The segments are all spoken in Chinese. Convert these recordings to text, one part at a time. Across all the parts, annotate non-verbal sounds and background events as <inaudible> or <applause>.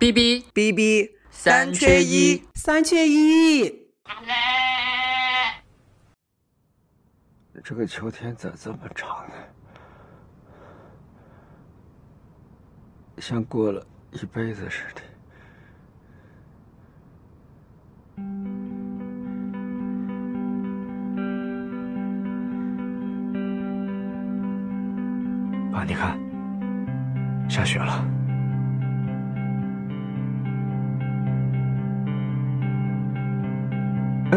B B B B 三缺一，三缺一。这个秋天咋这么长呢？像过了一辈子似的。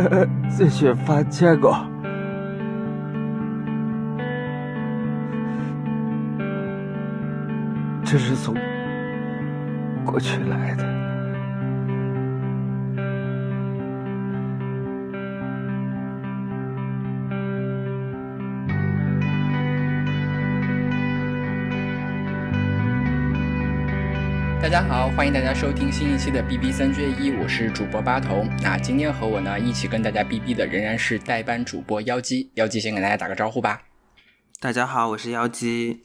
呃，这些发见过。这是从过去来的。欢迎大家收听新一期的 B B 三缺一，我是主播八头。那今天和我呢一起跟大家 B B 的仍然是代班主播妖姬。妖姬先给大家打个招呼吧。大家好，我是妖姬。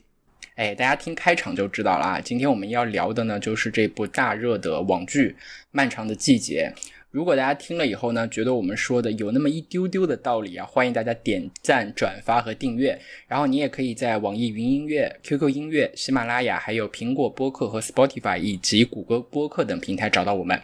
哎，大家听开场就知道了啊。今天我们要聊的呢，就是这部大热的网剧《漫长的季节》。如果大家听了以后呢，觉得我们说的有那么一丢丢的道理啊，欢迎大家点赞、转发和订阅。然后你也可以在网易云音乐、QQ 音乐、喜马拉雅、还有苹果播客和 Spotify 以及谷歌播客等平台找到我们。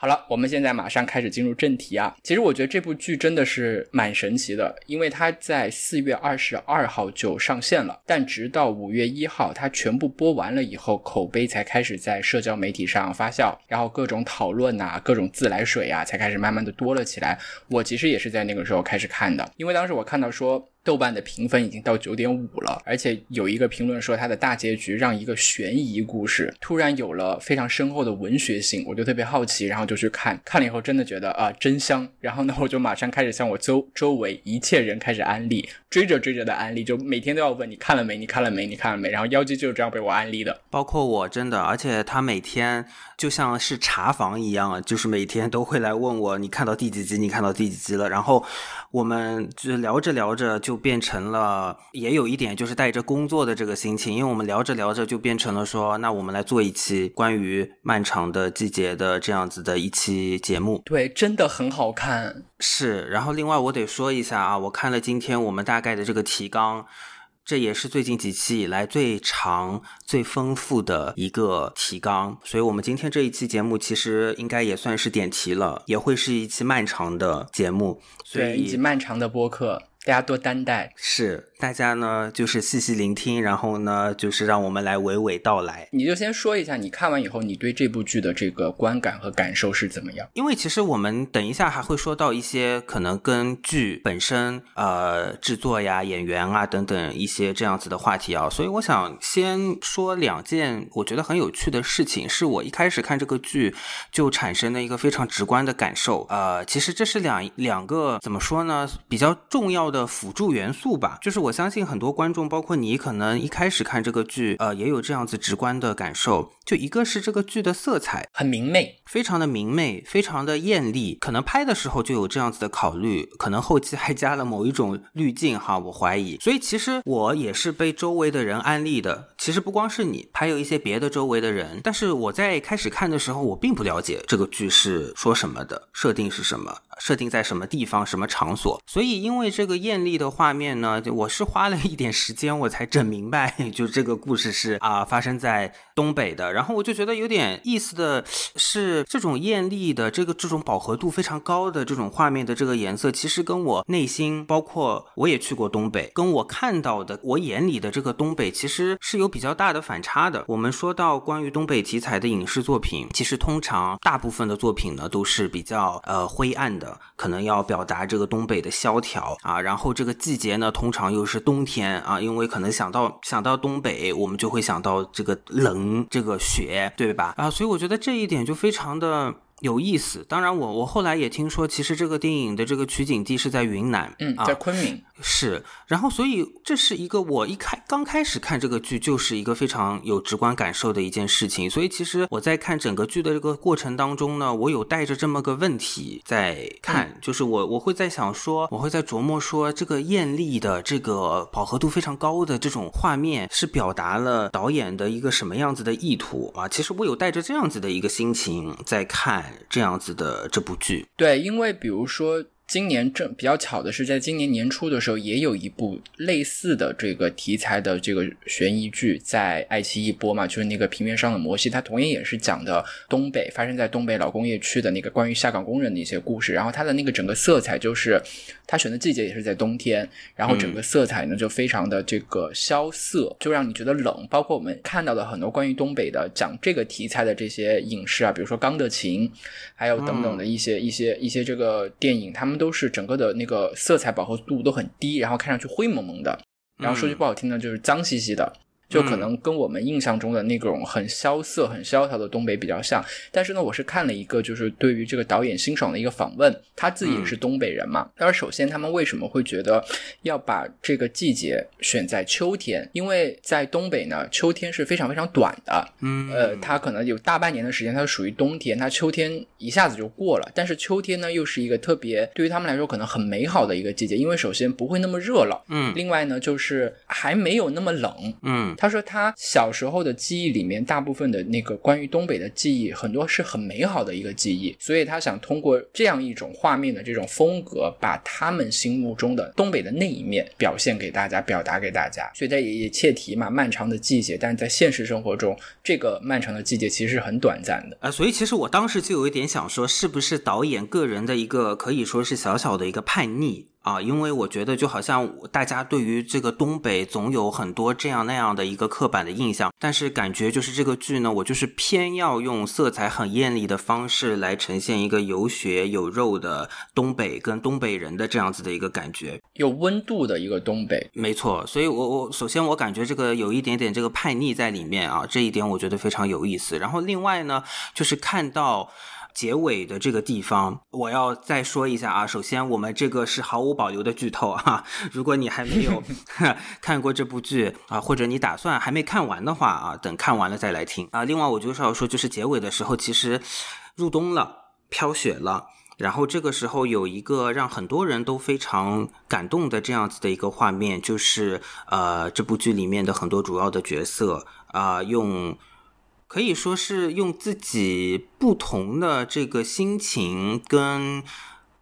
好了，我们现在马上开始进入正题啊。其实我觉得这部剧真的是蛮神奇的，因为它在四月二十二号就上线了，但直到五月一号它全部播完了以后，口碑才开始在社交媒体上发酵，然后各种讨论啊、各种自来水啊，才开始慢慢的多了起来。我其实也是在那个时候开始看的，因为当时我看到说。豆瓣的评分已经到九点五了，而且有一个评论说它的大结局让一个悬疑故事突然有了非常深厚的文学性，我就特别好奇，然后就去看，看了以后真的觉得啊真香，然后呢我就马上开始向我周周围一切人开始安利，追着追着的安利，就每天都要问你看了没？你看了没？你看了没？然后妖姬就是这样被我安利的，包括我真的，而且他每天就像是查房一样，就是每天都会来问我你看到第几集？你看到第几集了？然后我们就聊着聊着就。变成了，也有一点就是带着工作的这个心情，因为我们聊着聊着就变成了说，那我们来做一期关于漫长的季节的这样子的一期节目。对，真的很好看。是，然后另外我得说一下啊，我看了今天我们大概的这个提纲。这也是最近几期以来最长、最丰富的一个提纲，所以我们今天这一期节目其实应该也算是点题了，也会是一期漫长的节目，对，以及漫长的播客。大家多担待，是。大家呢，就是细细聆听，然后呢，就是让我们来娓娓道来。你就先说一下，你看完以后，你对这部剧的这个观感和感受是怎么样？因为其实我们等一下还会说到一些可能跟剧本身、呃制作呀、演员啊等等一些这样子的话题啊，所以我想先说两件我觉得很有趣的事情，是我一开始看这个剧就产生的一个非常直观的感受。呃，其实这是两两个怎么说呢，比较重要的。辅助元素吧，就是我相信很多观众，包括你，可能一开始看这个剧，呃，也有这样子直观的感受。就一个是这个剧的色彩很明媚，非常的明媚，非常的艳丽。可能拍的时候就有这样子的考虑，可能后期还加了某一种滤镜哈，我怀疑。所以其实我也是被周围的人安利的。其实不光是你，还有一些别的周围的人。但是我在开始看的时候，我并不了解这个剧是说什么的，设定是什么，设定在什么地方、什么场所。所以因为这个艳丽的画面呢，我是花了一点时间我才整明白，<laughs> 就这个故事是啊发生在东北的。然后我就觉得有点意思的是，这种艳丽的这个这种饱和度非常高的这种画面的这个颜色，其实跟我内心，包括我也去过东北，跟我看到的我眼里的这个东北，其实是有比较大的反差的。我们说到关于东北题材的影视作品，其实通常大部分的作品呢都是比较呃灰暗的，可能要表达这个东北的萧条啊。然后这个季节呢，通常又是冬天啊，因为可能想到想到东北，我们就会想到这个冷这个。雪对吧？啊，所以我觉得这一点就非常的有意思。当然，我我后来也听说，其实这个电影的这个取景地是在云南，嗯，在昆明。是，然后所以这是一个我一开刚开始看这个剧就是一个非常有直观感受的一件事情，所以其实我在看整个剧的这个过程当中呢，我有带着这么个问题在看，就是我我会在想说，我会在琢磨说，这个艳丽的这个饱和度非常高的这种画面是表达了导演的一个什么样子的意图啊？其实我有带着这样子的一个心情在看这样子的这部剧，对，因为比如说。今年正比较巧的是，在今年年初的时候，也有一部类似的这个题材的这个悬疑剧在爱奇艺播嘛，就是那个平原上的摩西，它同样也是讲的东北发生在东北老工业区的那个关于下岗工人的一些故事。然后它的那个整个色彩就是，它选的季节也是在冬天，然后整个色彩呢就非常的这个萧瑟，就让你觉得冷。包括我们看到的很多关于东北的讲这个题材的这些影视啊，比如说《钢的琴》，还有等等的一些一些一些这个电影，他们。都是整个的那个色彩饱和度都很低，然后看上去灰蒙蒙的，然后说句不好听的，就是脏兮兮的。就可能跟我们印象中的那种很萧瑟、很萧条的东北比较像，但是呢，我是看了一个就是对于这个导演辛爽的一个访问，他自己也是东北人嘛。他说，首先他们为什么会觉得要把这个季节选在秋天？因为在东北呢，秋天是非常非常短的，嗯，呃，它可能有大半年的时间它属于冬天，它秋天一下子就过了。但是秋天呢，又是一个特别对于他们来说可能很美好的一个季节，因为首先不会那么热了，嗯，另外呢，就是还没有那么冷，嗯。他说他小时候的记忆里面，大部分的那个关于东北的记忆，很多是很美好的一个记忆，所以他想通过这样一种画面的这种风格，把他们心目中的东北的那一面表现给大家，表达给大家。所以他也也切题嘛，漫长的季节，但是在现实生活中，这个漫长的季节其实是很短暂的啊。所以其实我当时就有一点想说，是不是导演个人的一个可以说是小小的一个叛逆？啊，因为我觉得就好像大家对于这个东北总有很多这样那样的一个刻板的印象，但是感觉就是这个剧呢，我就是偏要用色彩很艳丽的方式来呈现一个有血有肉的东北跟东北人的这样子的一个感觉，有温度的一个东北，没错。所以我我首先我感觉这个有一点点这个叛逆在里面啊，这一点我觉得非常有意思。然后另外呢，就是看到。结尾的这个地方，我要再说一下啊。首先，我们这个是毫无保留的剧透啊。<laughs> 如果你还没有 <laughs> <laughs> 看过这部剧啊，或者你打算还没看完的话啊，等看完了再来听啊。另外，我就是要说，就是结尾的时候，其实入冬了，飘雪了，然后这个时候有一个让很多人都非常感动的这样子的一个画面，就是呃，这部剧里面的很多主要的角色啊，用。可以说是用自己不同的这个心情跟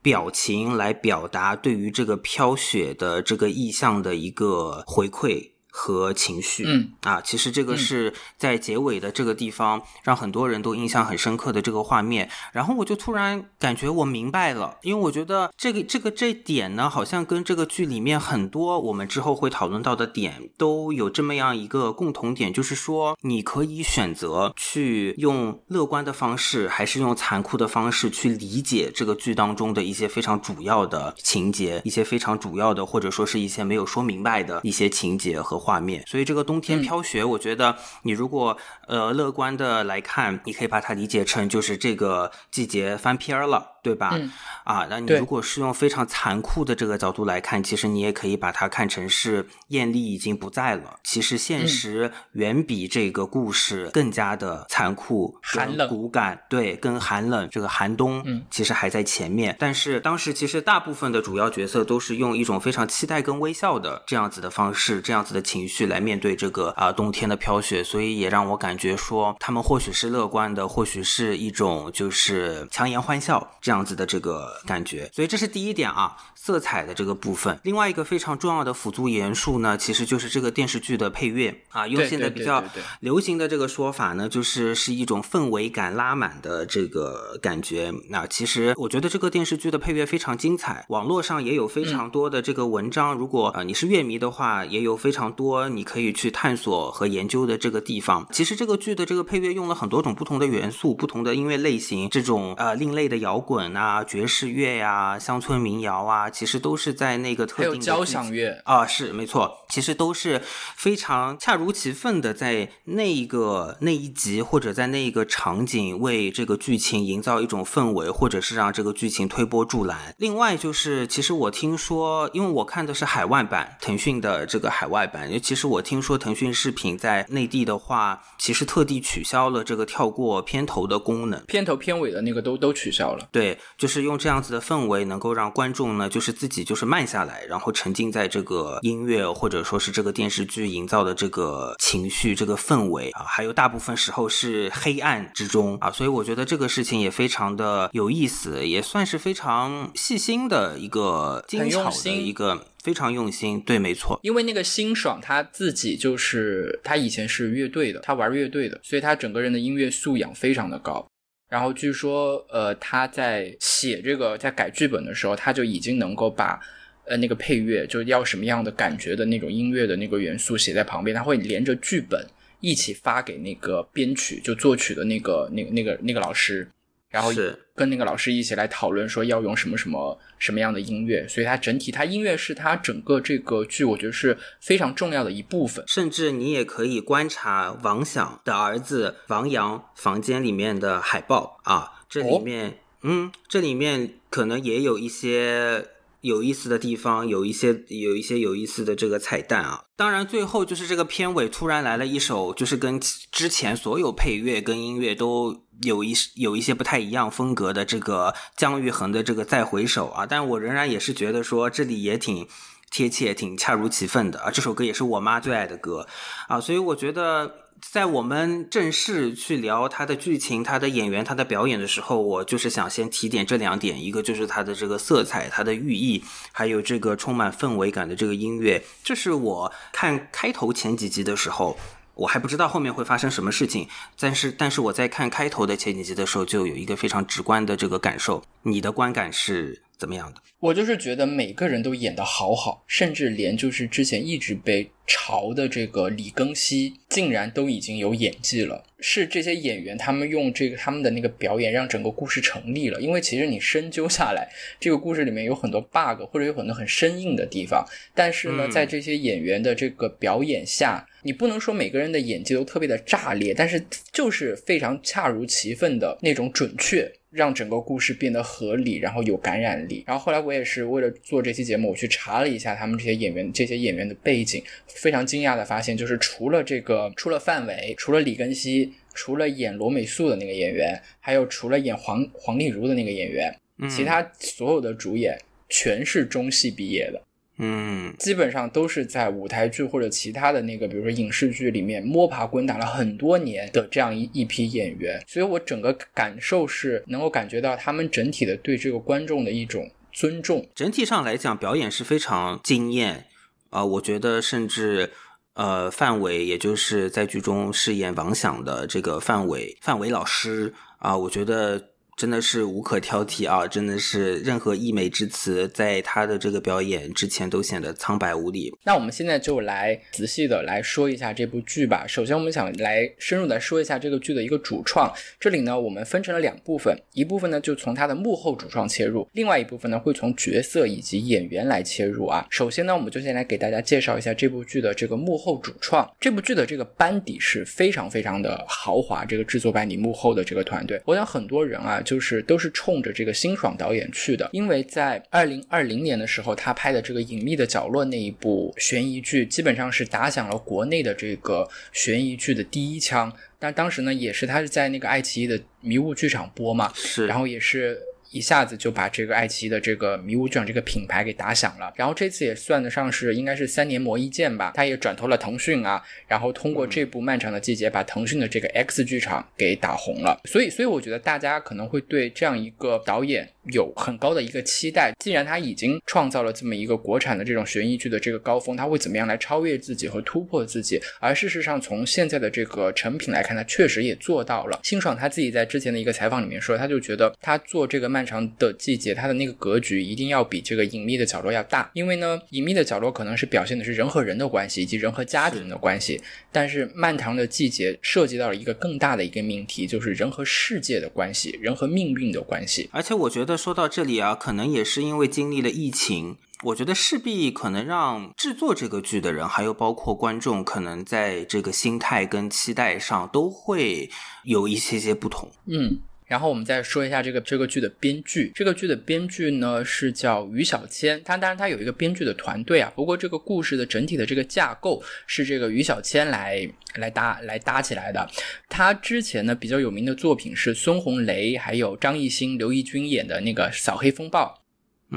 表情来表达对于这个飘雪的这个意象的一个回馈。和情绪，嗯啊，其实这个是在结尾的这个地方，让很多人都印象很深刻的这个画面。然后我就突然感觉我明白了，因为我觉得这个这个这点呢，好像跟这个剧里面很多我们之后会讨论到的点都有这么样一个共同点，就是说你可以选择去用乐观的方式，还是用残酷的方式去理解这个剧当中的一些非常主要的情节，一些非常主要的或者说是一些没有说明白的一些情节和。画面，所以这个冬天飘雪，我觉得你如果呃乐观的来看，你可以把它理解成就是这个季节翻篇了。对吧？啊，那你如果是用非常残酷的这个角度来看，其实你也可以把它看成是艳丽已经不在了。其实现实远比这个故事更加的残酷、寒冷、骨感。对，跟寒冷这个寒冬，嗯，其实还在前面。但是当时其实大部分的主要角色都是用一种非常期待跟微笑的这样子的方式、这样子的情绪来面对这个啊冬天的飘雪，所以也让我感觉说他们或许是乐观的，或许是一种就是强颜欢笑这样。样子的这个感觉，所以这是第一点啊，色彩的这个部分。另外一个非常重要的辅助元素呢，其实就是这个电视剧的配乐啊。用现在比较流行的这个说法呢，就是是一种氛围感拉满的这个感觉。那其实我觉得这个电视剧的配乐非常精彩，网络上也有非常多的这个文章。如果呃你是乐迷的话，也有非常多你可以去探索和研究的这个地方。其实这个剧的这个配乐用了很多种不同的元素，不同的音乐类型，这种呃另类的摇滚。滚啊、爵士乐呀、乡村民谣啊，其实都是在那个特定的交响乐啊，是没错，其实都是非常恰如其分的，在那一个那一集或者在那一个场景为这个剧情营造一种氛围，或者是让这个剧情推波助澜。另外就是，其实我听说，因为我看的是海外版，腾讯的这个海外版，其实我听说腾讯视频在内地的话，其实特地取消了这个跳过片头的功能，片头片尾的那个都都取消了。对，就是用这样子的氛围，能够让观众呢，就是自己就是慢下来，然后沉浸在这个音乐或者说是这个电视剧营造的这个情绪、这个氛围啊，还有大部分时候是黑暗之中啊，所以我觉得这个事情也非常的有意思，也算是非常细心的一个精巧的一个。非常用心，对，没错。因为那个辛爽他自己就是他以前是乐队的，他玩乐队的，所以他整个人的音乐素养非常的高。然后据说，呃，他在写这个在改剧本的时候，他就已经能够把呃那个配乐就要什么样的感觉的那种音乐的那个元素写在旁边，他会连着剧本一起发给那个编曲就作曲的那个那那个那个老师。然后跟那个老师一起来讨论，说要用什么什么什么样的音乐，所以它整体，它音乐是它整个这个剧，我觉得是非常重要的一部分。甚至你也可以观察王响的儿子王阳房间里面的海报啊，这里面，嗯，这里面可能也有一些。有意思的地方，有一些有一些有意思的这个彩蛋啊。当然，最后就是这个片尾突然来了一首，就是跟之前所有配乐跟音乐都有一有一些不太一样风格的这个姜育恒的这个再回首啊。但我仍然也是觉得说这里也挺贴切，挺恰如其分的啊。这首歌也是我妈最爱的歌啊，所以我觉得。在我们正式去聊他的剧情、他的演员、他的表演的时候，我就是想先提点这两点：一个就是他的这个色彩、他的寓意，还有这个充满氛围感的这个音乐。这是我看开头前几集的时候，我还不知道后面会发生什么事情，但是但是我在看开头的前几集的时候，就有一个非常直观的这个感受。你的观感是？怎么样的？我就是觉得每个人都演得好好，甚至连就是之前一直被嘲的这个李庚希，竟然都已经有演技了。是这些演员他们用这个他们的那个表演，让整个故事成立了。因为其实你深究下来，这个故事里面有很多 bug，或者有很多很生硬的地方。但是呢，在这些演员的这个表演下，你不能说每个人的演技都特别的炸裂，但是就是非常恰如其分的那种准确。让整个故事变得合理，然后有感染力。然后后来我也是为了做这期节目，我去查了一下他们这些演员这些演员的背景，非常惊讶的发现，就是除了这个，除了范伟，除了李根熙，除了演罗美素的那个演员，还有除了演黄黄丽如的那个演员，其他所有的主演全是中戏毕业的。嗯，基本上都是在舞台剧或者其他的那个，比如说影视剧里面摸爬滚打了很多年的这样一一批演员，所以我整个感受是能够感觉到他们整体的对这个观众的一种尊重。整体上来讲，表演是非常惊艳啊！我觉得甚至呃，范伟，也就是在剧中饰演王响的这个范伟，范伟老师啊，我觉得。真的是无可挑剔啊！真的是任何溢美之词，在他的这个表演之前都显得苍白无力。那我们现在就来仔细的来说一下这部剧吧。首先，我们想来深入的说一下这个剧的一个主创。这里呢，我们分成了两部分，一部分呢就从他的幕后主创切入，另外一部分呢会从角色以及演员来切入啊。首先呢，我们就先来给大家介绍一下这部剧的这个幕后主创。这部剧的这个班底是非常非常的豪华，这个制作班底幕后的这个团队，我想很多人啊。就是都是冲着这个辛爽导演去的，因为在二零二零年的时候，他拍的这个《隐秘的角落》那一部悬疑剧，基本上是打响了国内的这个悬疑剧的第一枪。但当时呢，也是他是在那个爱奇艺的迷雾剧场播嘛，是，然后也是。一下子就把这个爱奇艺的这个迷雾剧场这个品牌给打响了，然后这次也算得上是应该是三年磨一剑吧，他也转投了腾讯啊，然后通过这部漫长的季节把腾讯的这个 X 剧场给打红了，所以所以我觉得大家可能会对这样一个导演有很高的一个期待，既然他已经创造了这么一个国产的这种悬疑剧的这个高峰，他会怎么样来超越自己和突破自己？而事实上从现在的这个成品来看，他确实也做到了。辛爽他自己在之前的一个采访里面说，他就觉得他做这个漫长的季节，它的那个格局一定要比这个隐秘的角落要大，因为呢，隐秘的角落可能是表现的是人和人的关系以及人和家庭的关系，但是漫长的季节涉及到了一个更大的一个命题，就是人和世界的关系，人和命运的关系。而且我觉得得说到这里啊，可能也是因为经历了疫情。我觉得势必可能让制作这个剧的人，还有包括观众，可能在这个心态跟期待上都会有一些些不同。嗯。然后我们再说一下这个这个剧的编剧，这个剧的编剧呢是叫于小谦，他当然他有一个编剧的团队啊，不过这个故事的整体的这个架构是这个于小谦来来搭来搭起来的。他之前呢比较有名的作品是孙红雷还有张艺兴、刘奕君演的那个《扫黑风暴》。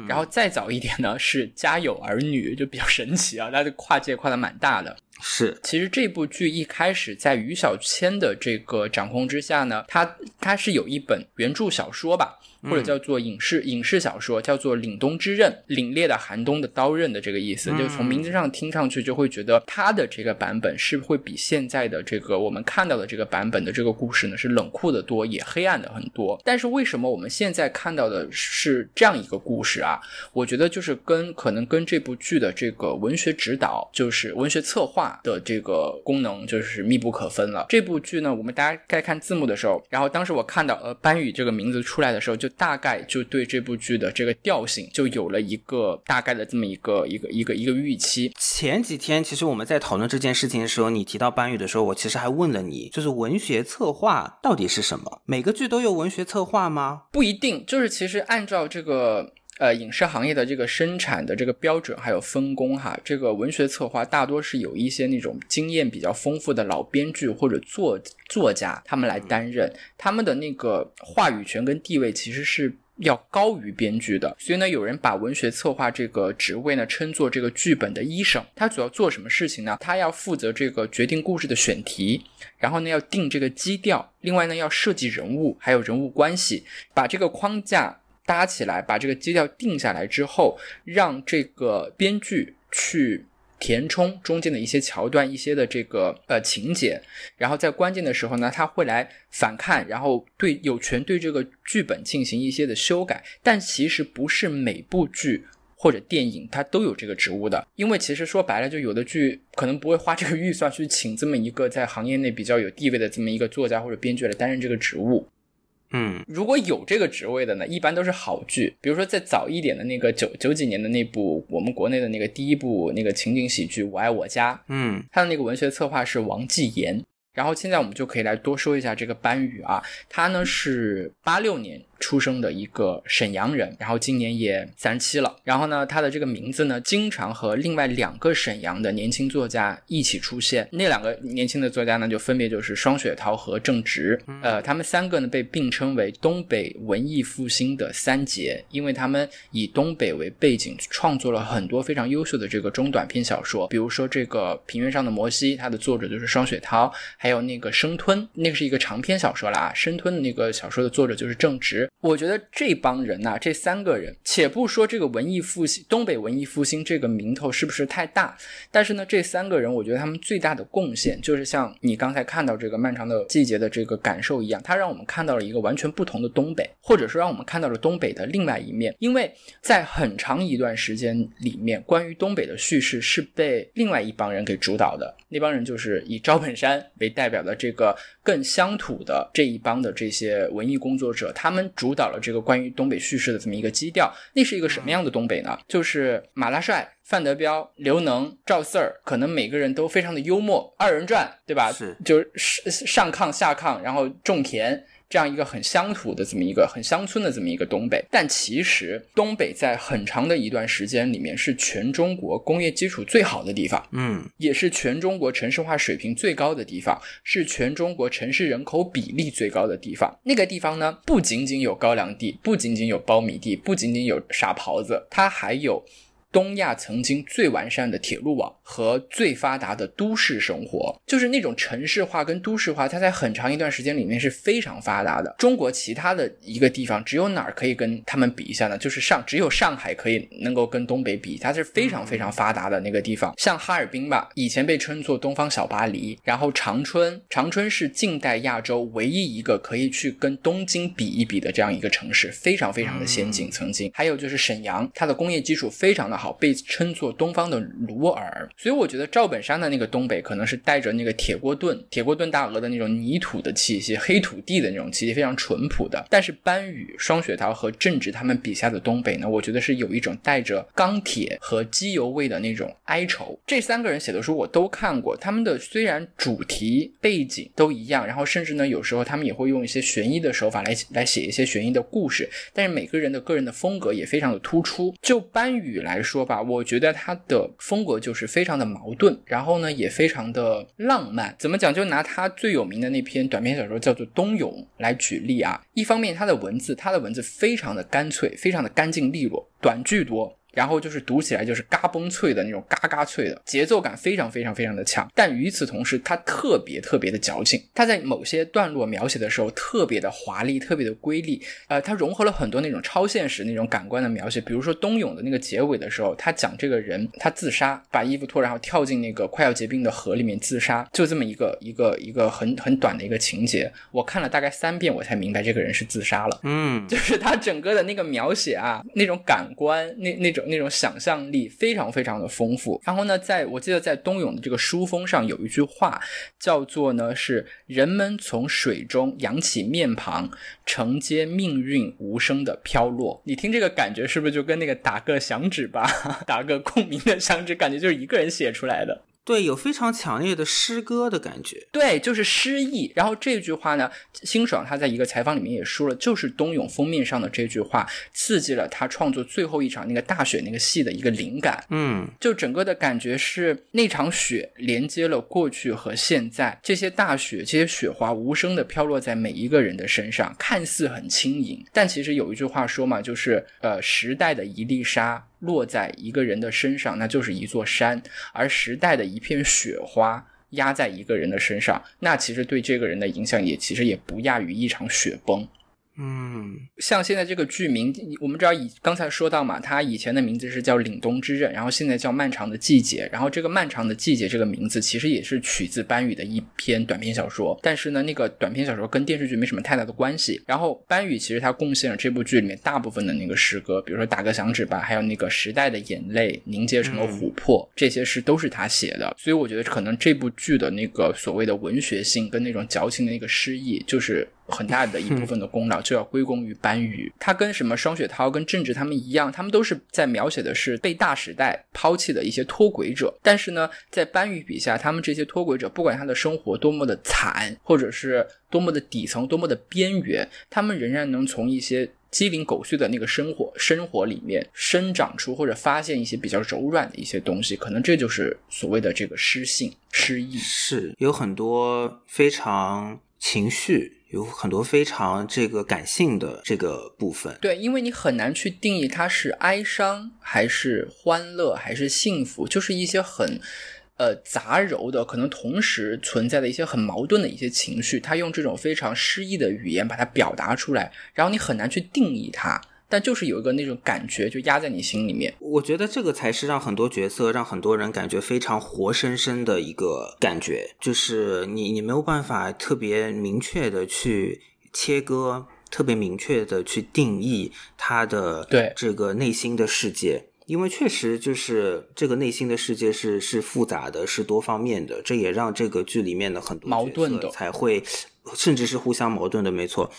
然后再早一点呢，是《家有儿女》，就比较神奇啊，它的跨界跨的蛮大的。是，其实这部剧一开始在于小千的这个掌控之下呢，他他是有一本原著小说吧。或者叫做影视影视小说，叫做《凛冬之刃》，凛冽的寒冬的刀刃的这个意思，就从名字上听上去就会觉得他的这个版本是会比现在的这个我们看到的这个版本的这个故事呢是冷酷的多，也黑暗的很多。但是为什么我们现在看到的是这样一个故事啊？我觉得就是跟可能跟这部剧的这个文学指导，就是文学策划的这个功能就是密不可分了。这部剧呢，我们大家在看字幕的时候，然后当时我看到呃班宇这个名字出来的时候就。大概就对这部剧的这个调性就有了一个大概的这么一个一个一个一个预期。前几天其实我们在讨论这件事情的时候，你提到班宇的时候，我其实还问了你，就是文学策划到底是什么？每个剧都有文学策划吗？不一定，就是其实按照这个。呃，影视行业的这个生产的这个标准还有分工哈，这个文学策划大多是有一些那种经验比较丰富的老编剧或者作作家他们来担任，他们的那个话语权跟地位其实是要高于编剧的。所以呢，有人把文学策划这个职位呢称作这个剧本的医生。他主要做什么事情呢？他要负责这个决定故事的选题，然后呢要定这个基调，另外呢要设计人物还有人物关系，把这个框架。搭起来，把这个基调定下来之后，让这个编剧去填充中间的一些桥段、一些的这个呃情节，然后在关键的时候呢，他会来反看，然后对有权对这个剧本进行一些的修改。但其实不是每部剧或者电影它都有这个职务的，因为其实说白了，就有的剧可能不会花这个预算去请这么一个在行业内比较有地位的这么一个作家或者编剧来担任这个职务。嗯，如果有这个职位的呢，一般都是好剧。比如说，在早一点的那个九九几年的那部我们国内的那个第一部那个情景喜剧《我爱我家》，嗯，他的那个文学策划是王继言。然后现在我们就可以来多说一下这个班宇啊，他呢是八六年。出生的一个沈阳人，然后今年也三十七了。然后呢，他的这个名字呢，经常和另外两个沈阳的年轻作家一起出现。那两个年轻的作家呢，就分别就是双雪涛和郑直。呃，他们三个呢被并称为东北文艺复兴的三杰，因为他们以东北为背景，创作了很多非常优秀的这个中短篇小说。比如说这个《平原上的摩西》，它的作者就是双雪涛；还有那个《生吞》，那个是一个长篇小说了啊，《生吞》的那个小说的作者就是郑直。我觉得这帮人呐，这三个人，且不说这个文艺复兴、东北文艺复兴这个名头是不是太大，但是呢，这三个人，我觉得他们最大的贡献，就是像你刚才看到这个漫长的季节的这个感受一样，他让我们看到了一个完全不同的东北，或者说让我们看到了东北的另外一面。因为在很长一段时间里面，关于东北的叙事是被另外一帮人给主导的，那帮人就是以赵本山为代表的这个更乡土的这一帮的这些文艺工作者，他们主。导了这个关于东北叙事的这么一个基调，那是一个什么样的东北呢？就是马拉帅、范德彪、刘能、赵四儿，可能每个人都非常的幽默，二人转，对吧？是，就是上炕下炕，然后种田。这样一个很乡土的这么一个很乡村的这么一个东北，但其实东北在很长的一段时间里面是全中国工业基础最好的地方，嗯，也是全中国城市化水平最高的地方，是全中国城市人口比例最高的地方。那个地方呢，不仅仅有高粱地，不仅仅有苞米地，不仅仅有傻狍子，它还有。东亚曾经最完善的铁路网和最发达的都市生活，就是那种城市化跟都市化，它在很长一段时间里面是非常发达的。中国其他的一个地方，只有哪儿可以跟他们比一下呢？就是上，只有上海可以能够跟东北比，它是非常非常发达的那个地方。像哈尔滨吧，以前被称作东方小巴黎，然后长春，长春是近代亚洲唯一一个可以去跟东京比一比的这样一个城市，非常非常的先进。曾经还有就是沈阳，它的工业基础非常的。好，被称作东方的鲁尔。所以我觉得赵本山的那个东北可能是带着那个铁锅炖、铁锅炖大鹅的那种泥土的气息、黑土地的那种气息，非常淳朴的。但是班宇、双雪涛和郑执他们笔下的东北呢，我觉得是有一种带着钢铁和机油味的那种哀愁。这三个人写的书我都看过，他们的虽然主题背景都一样，然后甚至呢有时候他们也会用一些悬疑的手法来来写一些悬疑的故事，但是每个人的个人的风格也非常的突出。就班宇来说说吧，我觉得他的风格就是非常的矛盾，然后呢也非常的浪漫。怎么讲？就拿他最有名的那篇短篇小说叫做《冬泳》来举例啊。一方面他的文字，他的文字非常的干脆，非常的干净利落，短句多。然后就是读起来就是嘎嘣脆的那种，嘎嘎脆的节奏感非常非常非常的强。但与此同时，它特别特别的矫情。它在某些段落描写的时候特别的华丽，特别的瑰丽。呃，它融合了很多那种超现实那种感官的描写。比如说冬泳的那个结尾的时候，他讲这个人他自杀，把衣服脱，然后跳进那个快要结冰的河里面自杀，就这么一个一个一个很很短的一个情节。我看了大概三遍，我才明白这个人是自杀了。嗯，就是他整个的那个描写啊，那种感官，那那种。那种想象力非常非常的丰富。然后呢，在我记得在冬泳的这个书封上有一句话，叫做呢是人们从水中扬起面庞，承接命运无声的飘落。你听这个感觉是不是就跟那个打个响指吧，<laughs> 打个共鸣的响指，感觉就是一个人写出来的。对，有非常强烈的诗歌的感觉。对，就是诗意。然后这句话呢，辛爽他在一个采访里面也说了，就是冬泳封面上的这句话，刺激了他创作最后一场那个大雪那个戏的一个灵感。嗯，就整个的感觉是那场雪连接了过去和现在，这些大雪，这些雪花无声的飘落在每一个人的身上，看似很轻盈，但其实有一句话说嘛，就是呃，时代的一粒沙。落在一个人的身上，那就是一座山；而时代的一片雪花压在一个人的身上，那其实对这个人的影响也其实也不亚于一场雪崩。嗯，像现在这个剧名，我们知道以刚才说到嘛，它以前的名字是叫《凛冬之刃》，然后现在叫《漫长的季节》，然后这个《漫长的季节》这个名字其实也是取自班宇的一篇短篇小说，但是呢，那个短篇小说跟电视剧没什么太大的关系。然后班宇其实他贡献了这部剧里面大部分的那个诗歌，比如说打个响指吧，还有那个时代的眼泪凝结成了琥珀，这些诗都是他写的。所以我觉得可能这部剧的那个所谓的文学性跟那种矫情的那个诗意，就是。很大的一部分的功劳就要归功于班宇，他跟什么双雪涛、跟郑执他们一样，他们都是在描写的是被大时代抛弃的一些脱轨者。但是呢，在班宇笔下，他们这些脱轨者，不管他的生活多么的惨，或者是多么的底层、多么的边缘，他们仍然能从一些鸡零狗碎的那个生活生活里面生长出或者发现一些比较柔软的一些东西。可能这就是所谓的这个诗性、诗意，是有很多非常情绪。有很多非常这个感性的这个部分，对，因为你很难去定义它是哀伤还是欢乐还是幸福，就是一些很呃杂糅的，可能同时存在的一些很矛盾的一些情绪，他用这种非常诗意的语言把它表达出来，然后你很难去定义它。但就是有一个那种感觉，就压在你心里面。我觉得这个才是让很多角色、让很多人感觉非常活生生的一个感觉，就是你你没有办法特别明确的去切割，特别明确的去定义他的对这个内心的世界，因为确实就是这个内心的世界是是复杂的，是多方面的，这也让这个剧里面的很多矛盾的才会。甚至是互相矛盾的，没错，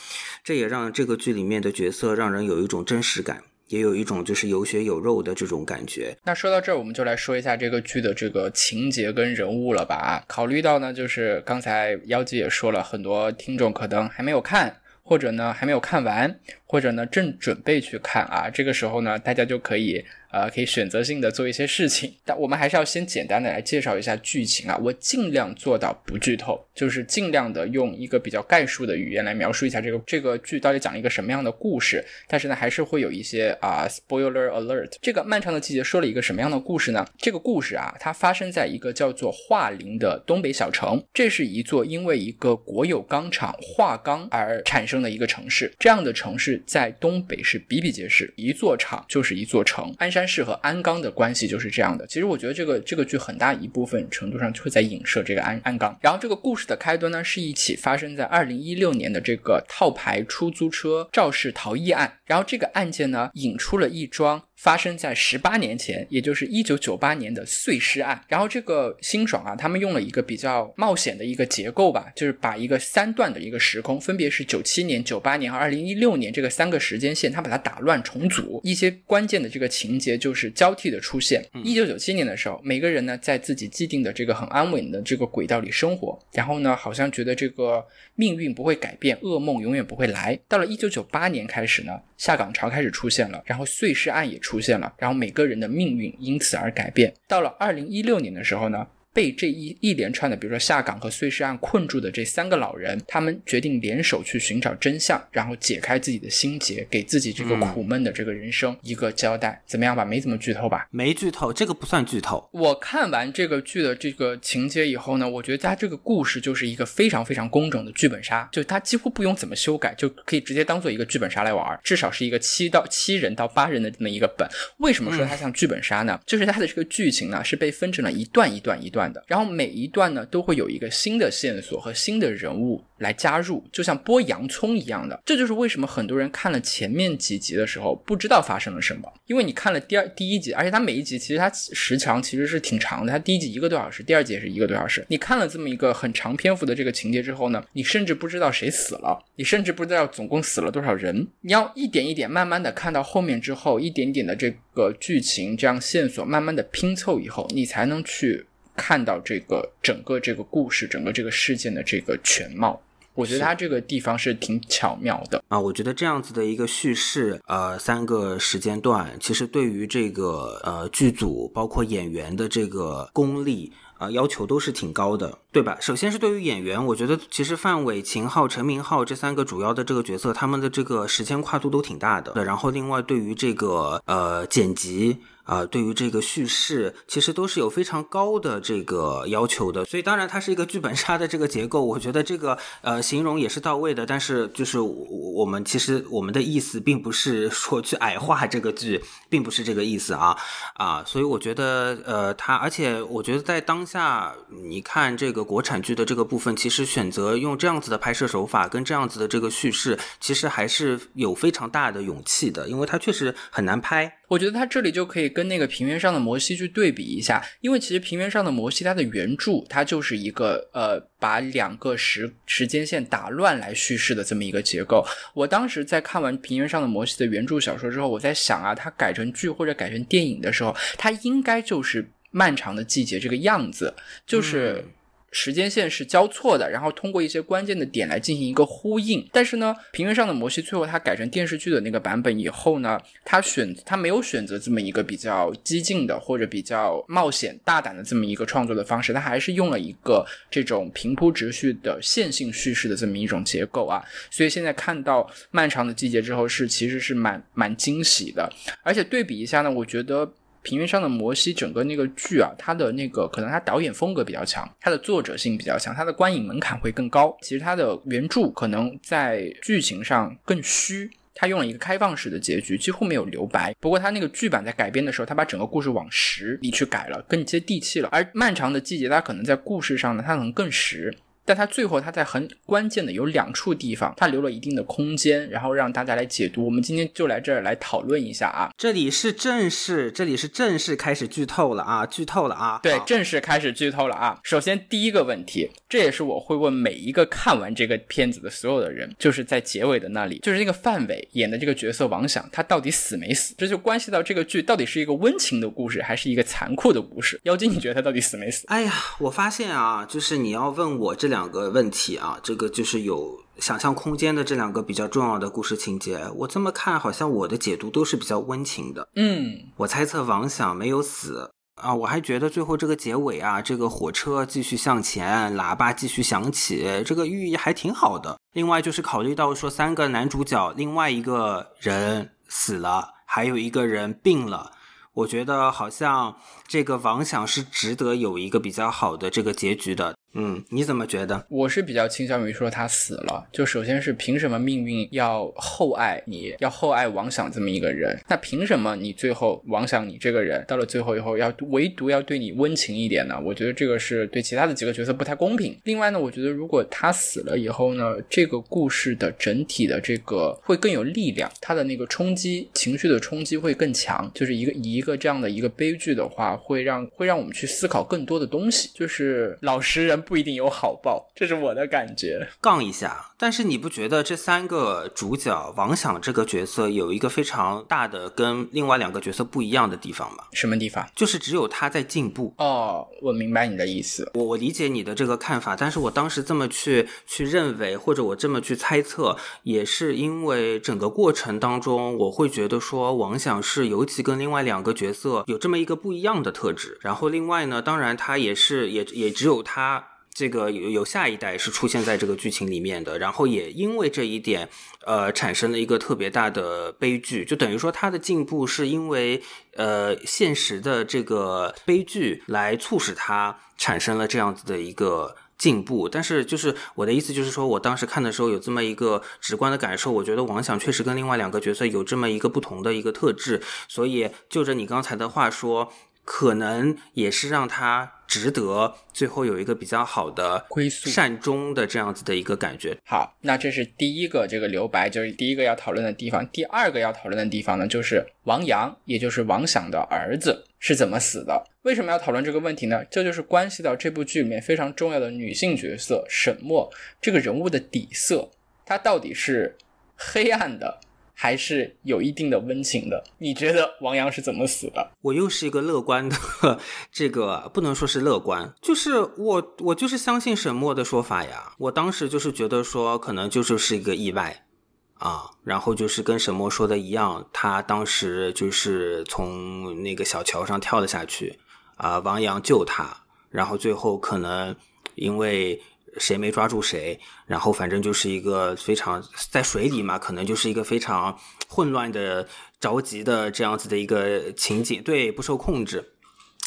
这也让这个剧里面的角色让人有一种真实感，也有一种就是有血有肉的这种感觉。那说到这儿，我们就来说一下这个剧的这个情节跟人物了吧？考虑到呢，就是刚才妖姬也说了很多听众可能还没有看，或者呢还没有看完，或者呢正准备去看啊，这个时候呢，大家就可以。呃，可以选择性的做一些事情，但我们还是要先简单的来介绍一下剧情啊。我尽量做到不剧透，就是尽量的用一个比较概述的语言来描述一下这个这个剧到底讲了一个什么样的故事。但是呢，还是会有一些啊，spoiler alert。这个漫长的季节说了一个什么样的故事呢？这个故事啊，它发生在一个叫做桦林的东北小城。这是一座因为一个国有钢厂化钢而产生的一个城市。这样的城市在东北是比比皆是，一座厂就是一座城。鞍山。市和鞍钢的关系就是这样的。其实我觉得这个这个剧很大一部分程度上就会在影射这个鞍鞍钢。然后这个故事的开端呢，是一起发生在二零一六年的这个套牌出租车肇事逃逸案。然后这个案件呢，引出了一桩发生在十八年前，也就是一九九八年的碎尸案。然后这个辛爽啊，他们用了一个比较冒险的一个结构吧，就是把一个三段的一个时空，分别是九七年、九八年和二零一六年这个三个时间线，他把它打乱重组，一些关键的这个情节就是交替的出现。一九九七年的时候，每个人呢在自己既定的这个很安稳的这个轨道里生活，然后呢好像觉得这个命运不会改变，噩梦永远不会来。到了一九九八年开始呢，下岗潮开始出现了，然后碎尸案也出出现了，然后每个人的命运因此而改变。到了二零一六年的时候呢。被这一一连串的，比如说下岗和碎尸案困住的这三个老人，他们决定联手去寻找真相，然后解开自己的心结，给自己这个苦闷的这个人生一个交代。怎么样吧？没怎么剧透吧？没剧透，这个不算剧透。我看完这个剧的这个情节以后呢，我觉得它这个故事就是一个非常非常工整的剧本杀，就它几乎不用怎么修改，就可以直接当做一个剧本杀来玩。至少是一个七到七人到八人的这么一个本。为什么说它像剧本杀呢？就是它的这个剧情呢是被分成了一段一段一段段的，然后每一段呢都会有一个新的线索和新的人物来加入，就像剥洋葱一样的。这就是为什么很多人看了前面几集的时候不知道发生了什么，因为你看了第二第一集，而且它每一集其实它时长其实是挺长的，它第一集一个多小时，第二集也是一个多小时。你看了这么一个很长篇幅的这个情节之后呢，你甚至不知道谁死了，你甚至不知道总共死了多少人。你要一点一点慢慢的看到后面之后，一点点的这个剧情这样线索慢慢的拼凑以后，你才能去。看到这个整个这个故事，整个这个事件的这个全貌，我觉得它这个地方是挺巧妙的啊。我觉得这样子的一个叙事，呃，三个时间段，其实对于这个呃剧组包括演员的这个功力啊要求都是挺高的，对吧？首先是对于演员，我觉得其实范伟、秦昊、陈明昊这三个主要的这个角色，他们的这个时间跨度都挺大的。然后另外对于这个呃剪辑。啊，对于这个叙事，其实都是有非常高的这个要求的，所以当然它是一个剧本杀的这个结构，我觉得这个呃形容也是到位的。但是就是我们其实我们的意思并不是说去矮化这个剧，并不是这个意思啊啊，所以我觉得呃它，而且我觉得在当下你看这个国产剧的这个部分，其实选择用这样子的拍摄手法跟这样子的这个叙事，其实还是有非常大的勇气的，因为它确实很难拍。我觉得它这里就可以跟那个平原上的摩西去对比一下，因为其实平原上的摩西它的原著它就是一个呃把两个时时间线打乱来叙事的这么一个结构。我当时在看完平原上的摩西的原著小说之后，我在想啊，它改成剧或者改成电影的时候，它应该就是漫长的季节这个样子，就是。时间线是交错的，然后通过一些关键的点来进行一个呼应。但是呢，平原上的摩西最后他改成电视剧的那个版本以后呢，他选他没有选择这么一个比较激进的或者比较冒险大胆的这么一个创作的方式，他还是用了一个这种平铺直叙的线性叙事的这么一种结构啊。所以现在看到漫长的季节之后，是其实是蛮蛮惊喜的。而且对比一下呢，我觉得。平原上的摩西整个那个剧啊，它的那个可能它导演风格比较强，它的作者性比较强，它的观影门槛会更高。其实它的原著可能在剧情上更虚，它用了一个开放式的结局，几乎没有留白。不过它那个剧版在改编的时候，它把整个故事往实里去改了，更接地气了。而漫长的季节，它可能在故事上呢，它可能更实。但他最后他在很关键的有两处地方，他留了一定的空间，然后让大家来解读。我们今天就来这儿来讨论一下啊。这里是正式，这里是正式开始剧透了啊，剧透了啊。对，正式开始剧透了啊。首先第一个问题，这也是我会问每一个看完这个片子的所有的人，就是在结尾的那里，就是那个范伟演的这个角色王想，他到底死没死？这就关系到这个剧到底是一个温情的故事，还是一个残酷的故事。妖精，你觉得他到底死没死？哎呀，我发现啊，就是你要问我这两。两个问题啊，这个就是有想象空间的这两个比较重要的故事情节。我这么看，好像我的解读都是比较温情的。嗯，我猜测王想没有死啊，我还觉得最后这个结尾啊，这个火车继续向前，喇叭继续响起，这个寓意还挺好的。另外就是考虑到说三个男主角，另外一个人死了，还有一个人病了。我觉得好像这个王想是值得有一个比较好的这个结局的。嗯，你怎么觉得？我是比较倾向于说他死了。就首先是凭什么命运要厚爱你，要厚爱王想这么一个人？那凭什么你最后王想你这个人到了最后以后要唯独要对你温情一点呢？我觉得这个是对其他的几个角色不太公平。另外呢，我觉得如果他死了以后呢，这个故事的整体的这个会更有力量，他的那个冲击情绪的冲击会更强。就是一个一个这样的一个悲剧的话，会让会让我们去思考更多的东西。就是老实人。不一定有好报，这是我的感觉。杠一下，但是你不觉得这三个主角王想这个角色有一个非常大的跟另外两个角色不一样的地方吗？什么地方？就是只有他在进步。哦，我明白你的意思，我我理解你的这个看法，但是我当时这么去去认为，或者我这么去猜测，也是因为整个过程当中，我会觉得说王想是尤其跟另外两个角色有这么一个不一样的特质。然后另外呢，当然他也是也也只有他。这个有有下一代是出现在这个剧情里面的，然后也因为这一点，呃，产生了一个特别大的悲剧，就等于说他的进步是因为呃现实的这个悲剧来促使他产生了这样子的一个进步。但是就是我的意思就是说，我当时看的时候有这么一个直观的感受，我觉得王想确实跟另外两个角色有这么一个不同的一个特质，所以就着你刚才的话说。可能也是让他值得最后有一个比较好的归宿、善终的这样子的一个感觉。好，那这是第一个这个留白，就是第一个要讨论的地方。第二个要讨论的地方呢，就是王阳，也就是王想的儿子是怎么死的？为什么要讨论这个问题呢？这就是关系到这部剧里面非常重要的女性角色沈墨这个人物的底色，她到底是黑暗的？还是有一定的温情的。你觉得王阳是怎么死的？我又是一个乐观的，<laughs> 这个不能说是乐观，就是我我就是相信沈墨的说法呀。我当时就是觉得说，可能就是是一个意外啊，然后就是跟沈墨说的一样，他当时就是从那个小桥上跳了下去啊，王阳救他，然后最后可能因为。谁没抓住谁，然后反正就是一个非常在水里嘛，可能就是一个非常混乱的、着急的这样子的一个情景，对，不受控制。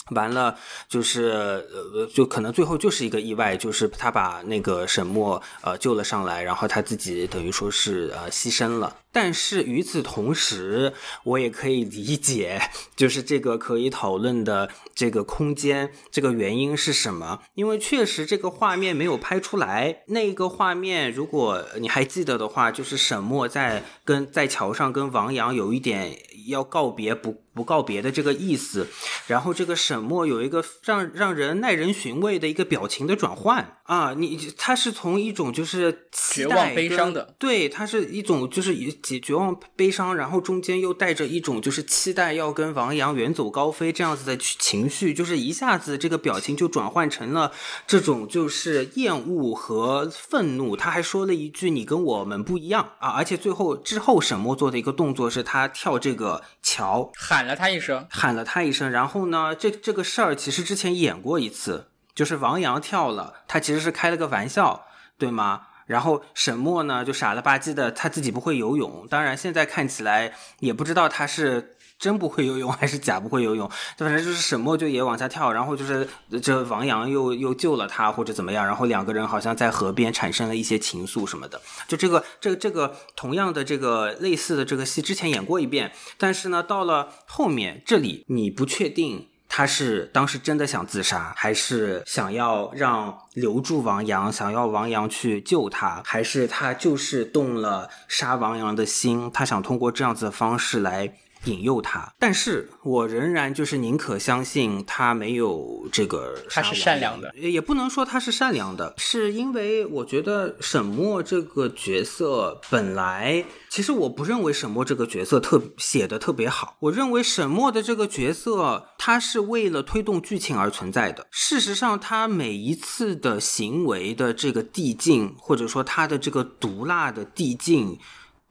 完了，就是呃，就可能最后就是一个意外，就是他把那个沈墨呃救了上来，然后他自己等于说是呃牺牲了。但是与此同时，我也可以理解，就是这个可以讨论的这个空间，这个原因是什么？因为确实这个画面没有拍出来。那个画面，如果你还记得的话，就是沈墨在跟在桥上跟王阳有一点要告别不不告别的这个意思。然后这个沈墨有一个让让人耐人寻味的一个表情的转换啊，你他是从一种就是绝望悲伤的，对，他是一种就是以。绝望、悲伤，然后中间又带着一种就是期待要跟王阳远走高飞这样子的情绪，就是一下子这个表情就转换成了这种就是厌恶和愤怒。他还说了一句：“你跟我们不一样啊！”而且最后之后沈墨做的一个动作是他跳这个桥，喊了他一声，喊了他一声。然后呢，这这个事儿其实之前演过一次，就是王阳跳了，他其实是开了个玩笑，对吗？然后沈墨呢，就傻了吧唧的，他自己不会游泳。当然，现在看起来也不知道他是真不会游泳还是假不会游泳。就反正就是沈墨就也往下跳，然后就是这王阳又又救了他或者怎么样。然后两个人好像在河边产生了一些情愫什么的。就这个这这个同样的这个类似的这个戏之前演过一遍，但是呢，到了后面这里你不确定。他是当时真的想自杀，还是想要让留住王阳，想要王阳去救他，还是他就是动了杀王阳的心？他想通过这样子的方式来。引诱他，但是我仍然就是宁可相信他没有这个。他是善良的，也不能说他是善良的，是因为我觉得沈墨这个角色本来，其实我不认为沈墨这个角色特写的特别好。我认为沈墨的这个角色，他是为了推动剧情而存在的。事实上，他每一次的行为的这个递进，或者说他的这个毒辣的递进。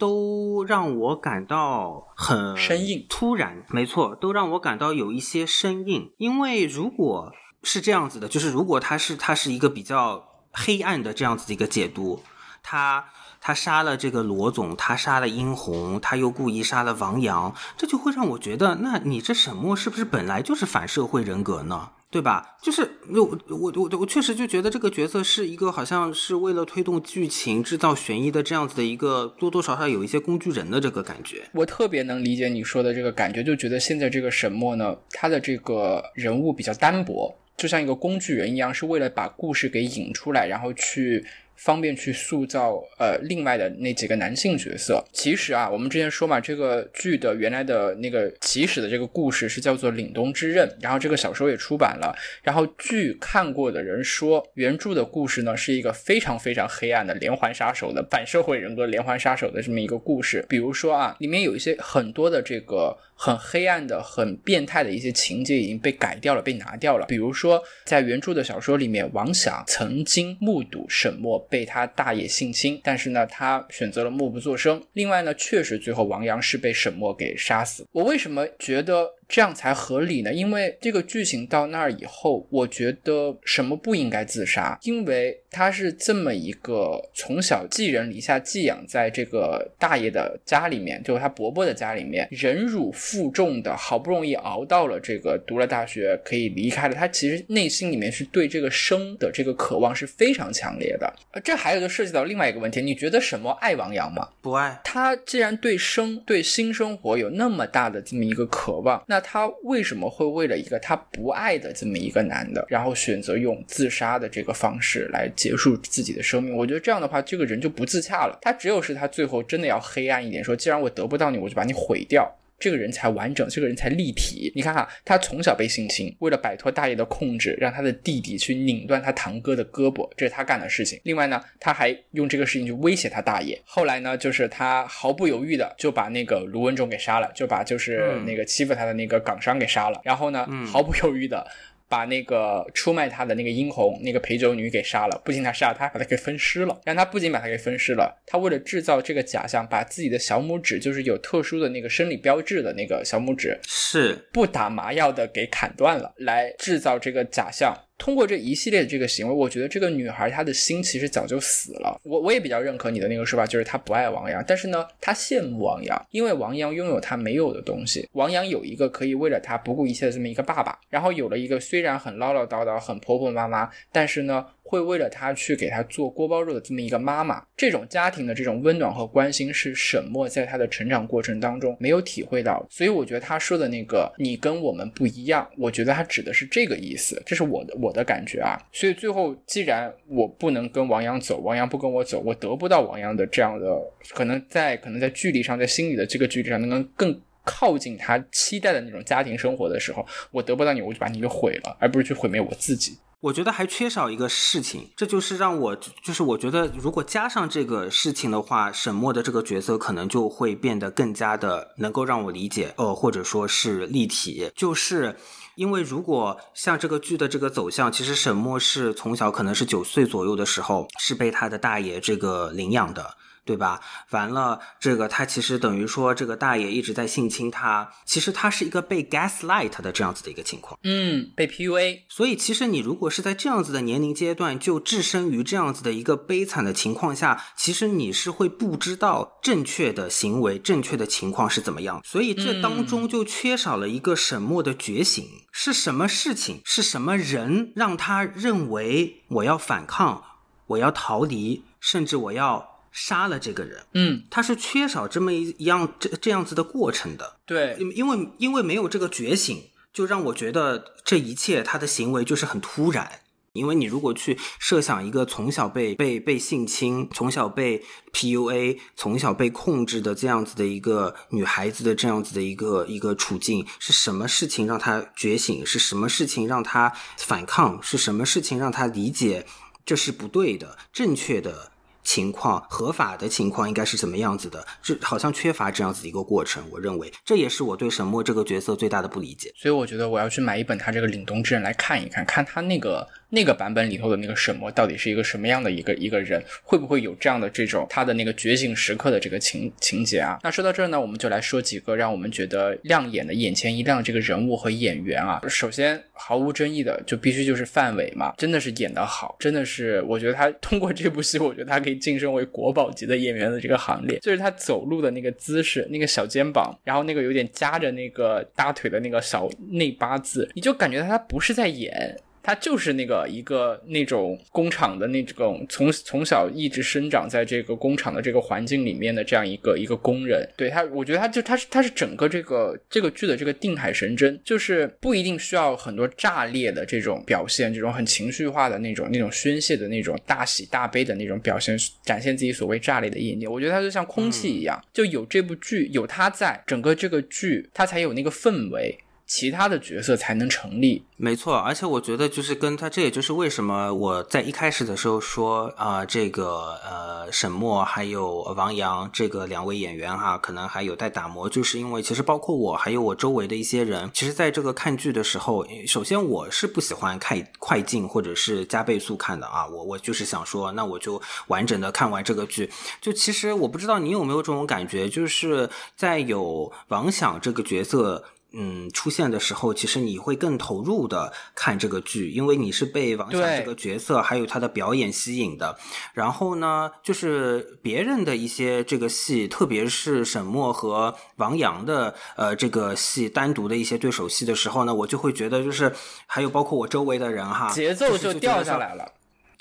都让我感到很生硬，突然，没错，都让我感到有一些生硬。因为如果是这样子的，就是如果他是他是一个比较黑暗的这样子的一个解读，他他杀了这个罗总，他杀了殷红，他又故意杀了王阳，这就会让我觉得，那你这沈墨是不是本来就是反社会人格呢？对吧？就是我我我我确实就觉得这个角色是一个好像是为了推动剧情、制造悬疑的这样子的一个多多少少有一些工具人的这个感觉。我特别能理解你说的这个感觉，就觉得现在这个沈墨呢，他的这个人物比较单薄，就像一个工具人一样，是为了把故事给引出来，然后去。方便去塑造呃另外的那几个男性角色。其实啊，我们之前说嘛，这个剧的原来的那个起始的这个故事是叫做《凛冬之刃》，然后这个小说也出版了。然后剧看过的人说，原著的故事呢是一个非常非常黑暗的连环杀手的反社会人格连环杀手的这么一个故事。比如说啊，里面有一些很多的这个。很黑暗的、很变态的一些情节已经被改掉了、被拿掉了。比如说，在原著的小说里面，王想曾经目睹沈墨被他大爷性侵，但是呢，他选择了默不作声。另外呢，确实最后王阳是被沈墨给杀死。我为什么觉得？这样才合理呢，因为这个剧情到那儿以后，我觉得什么不应该自杀，因为他是这么一个从小寄人篱下、寄养在这个大爷的家里面，就是他伯伯的家里面，忍辱负重的，好不容易熬到了这个读了大学可以离开了，他其实内心里面是对这个生的这个渴望是非常强烈的。呃，这还有就涉及到另外一个问题，你觉得什么爱王阳吗？不爱。他既然对生、对新生活有那么大的这么一个渴望，那他为什么会为了一个他不爱的这么一个男的，然后选择用自杀的这个方式来结束自己的生命？我觉得这样的话，这个人就不自洽了。他只有是他最后真的要黑暗一点，说既然我得不到你，我就把你毁掉。这个人才完整，这个人才立体。你看哈，他从小被性侵，为了摆脱大爷的控制，让他的弟弟去拧断他堂哥的胳膊，这是他干的事情。另外呢，他还用这个事情去威胁他大爷。后来呢，就是他毫不犹豫的就把那个卢文仲给杀了，就把就是那个欺负他的那个港商给杀了。然后呢，毫不犹豫的。把那个出卖他的那个殷红那个陪酒女给杀了，不仅他杀了他，把他给分尸了。但他不仅把他给分尸了，他为了制造这个假象，把自己的小拇指，就是有特殊的那个生理标志的那个小拇指，是不打麻药的给砍断了，来制造这个假象。通过这一系列的这个行为，我觉得这个女孩她的心其实早就死了。我我也比较认可你的那个说法，就是她不爱王阳，但是呢，她羡慕王阳，因为王阳拥有她没有的东西。王阳有一个可以为了她不顾一切的这么一个爸爸，然后有了一个虽然很唠唠叨叨、很婆婆妈妈，但是呢。会为了他去给他做锅包肉的这么一个妈妈，这种家庭的这种温暖和关心是沈墨在他的成长过程当中没有体会到，所以我觉得他说的那个你跟我们不一样，我觉得他指的是这个意思，这是我的我的感觉啊。所以最后既然我不能跟王阳走，王阳不跟我走，我得不到王阳的这样的可能在可能在距离上，在心理的这个距离上能够更靠近他期待的那种家庭生活的时候，我得不到你，我就把你给毁了，而不是去毁灭我自己。我觉得还缺少一个事情，这就是让我，就是我觉得如果加上这个事情的话，沈墨的这个角色可能就会变得更加的能够让我理解，呃，或者说是立体。就是因为如果像这个剧的这个走向，其实沈墨是从小可能是九岁左右的时候是被他的大爷这个领养的。对吧？完了，这个他其实等于说，这个大爷一直在性侵他。其实他是一个被 gaslight 的这样子的一个情况，嗯，被 PUA。所以其实你如果是在这样子的年龄阶段就置身于这样子的一个悲惨的情况下，其实你是会不知道正确的行为、正确的情况是怎么样。所以这当中就缺少了一个沈默的觉醒。是什么事情？是什么人让他认为我要反抗，我要逃离，甚至我要？杀了这个人，嗯，他是缺少这么一样这这样子的过程的，对，因为因为没有这个觉醒，就让我觉得这一切他的行为就是很突然。因为你如果去设想一个从小被被被性侵、从小被 PUA、从小被控制的这样子的一个女孩子的这样子的一个一个处境，是什么事情让她觉醒？是什么事情让她反抗？是什么事情让她理解这是不对的、正确的？情况合法的情况应该是什么样子的？这好像缺乏这样子的一个过程。我认为这也是我对沈墨这个角色最大的不理解。所以我觉得我要去买一本他这个《凛冬之刃》来看一看，看他那个那个版本里头的那个沈墨到底是一个什么样的一个一个人，会不会有这样的这种他的那个觉醒时刻的这个情情节啊？那说到这儿呢，我们就来说几个让我们觉得亮眼的、眼前一亮的这个人物和演员啊。首先。毫无争议的，就必须就是范伟嘛，真的是演得好，真的是，我觉得他通过这部戏，我觉得他可以晋升为国宝级的演员的这个行列。就是他走路的那个姿势，那个小肩膀，然后那个有点夹着那个大腿的那个小内八字，你就感觉他不是在演。他就是那个一个那种工厂的那种从从小一直生长在这个工厂的这个环境里面的这样一个一个工人，对他，我觉得他就他是他是整个这个这个剧的这个定海神针，就是不一定需要很多炸裂的这种表现，这种很情绪化的那种那种宣泄的那种大喜大悲的那种表现，展现自己所谓炸裂的一面。我觉得他就像空气一样，就有这部剧有他在，整个这个剧他才有那个氛围。其他的角色才能成立，没错。而且我觉得，就是跟他，这也就是为什么我在一开始的时候说啊，这个呃，沈墨还有王阳这个两位演员哈，可能还有待打磨，就是因为其实包括我还有我周围的一些人，其实在这个看剧的时候，首先我是不喜欢看快进或者是加倍速看的啊，我我就是想说，那我就完整的看完这个剧。就其实我不知道你有没有这种感觉，就是在有王响这个角色。嗯，出现的时候，其实你会更投入的看这个剧，因为你是被王霞这个角色还有他的表演吸引的。然后呢，就是别人的一些这个戏，特别是沈墨和王阳的呃这个戏单独的一些对手戏的时候呢，我就会觉得就是还有包括我周围的人哈，节奏就掉下来了。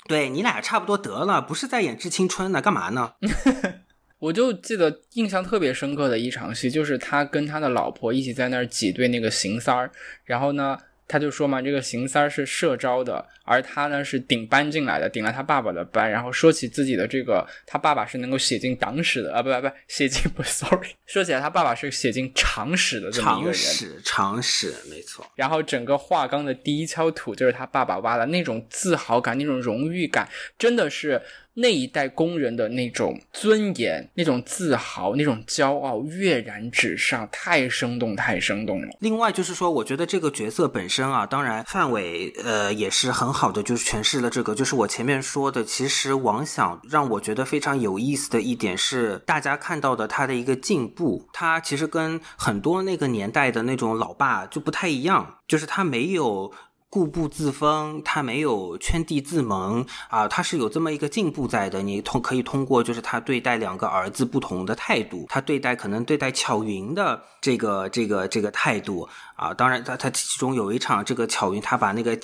对你俩差不多得了，不是在演《致青春》呢，干嘛呢？<laughs> 我就记得印象特别深刻的一场戏，就是他跟他的老婆一起在那儿挤兑那个邢三儿，然后呢，他就说嘛，这个邢三儿是社招的，而他呢是顶班进来的，顶了他爸爸的班，然后说起自己的这个，他爸爸是能够写进党史的啊，不不不，写进不，<laughs> sorry，说起来他爸爸是写进常史的这么一个人，常识，常识，没错。然后整个华冈的第一锹土就是他爸爸挖的，那种自豪感，那种荣誉感，真的是。那一代工人的那种尊严、那种自豪、那种骄傲跃然纸上，太生动，太生动了。另外就是说，我觉得这个角色本身啊，当然范伟呃也是很好的，就是诠释了这个。就是我前面说的，其实王想让我觉得非常有意思的一点是，大家看到的他的一个进步，他其实跟很多那个年代的那种老爸就不太一样，就是他没有。固步自封，他没有圈地自萌啊，他是有这么一个进步在的。你通可以通过就是他对待两个儿子不同的态度，他对待可能对待巧云的这个这个这个态度啊，当然他他其中有一场这个巧云他把那个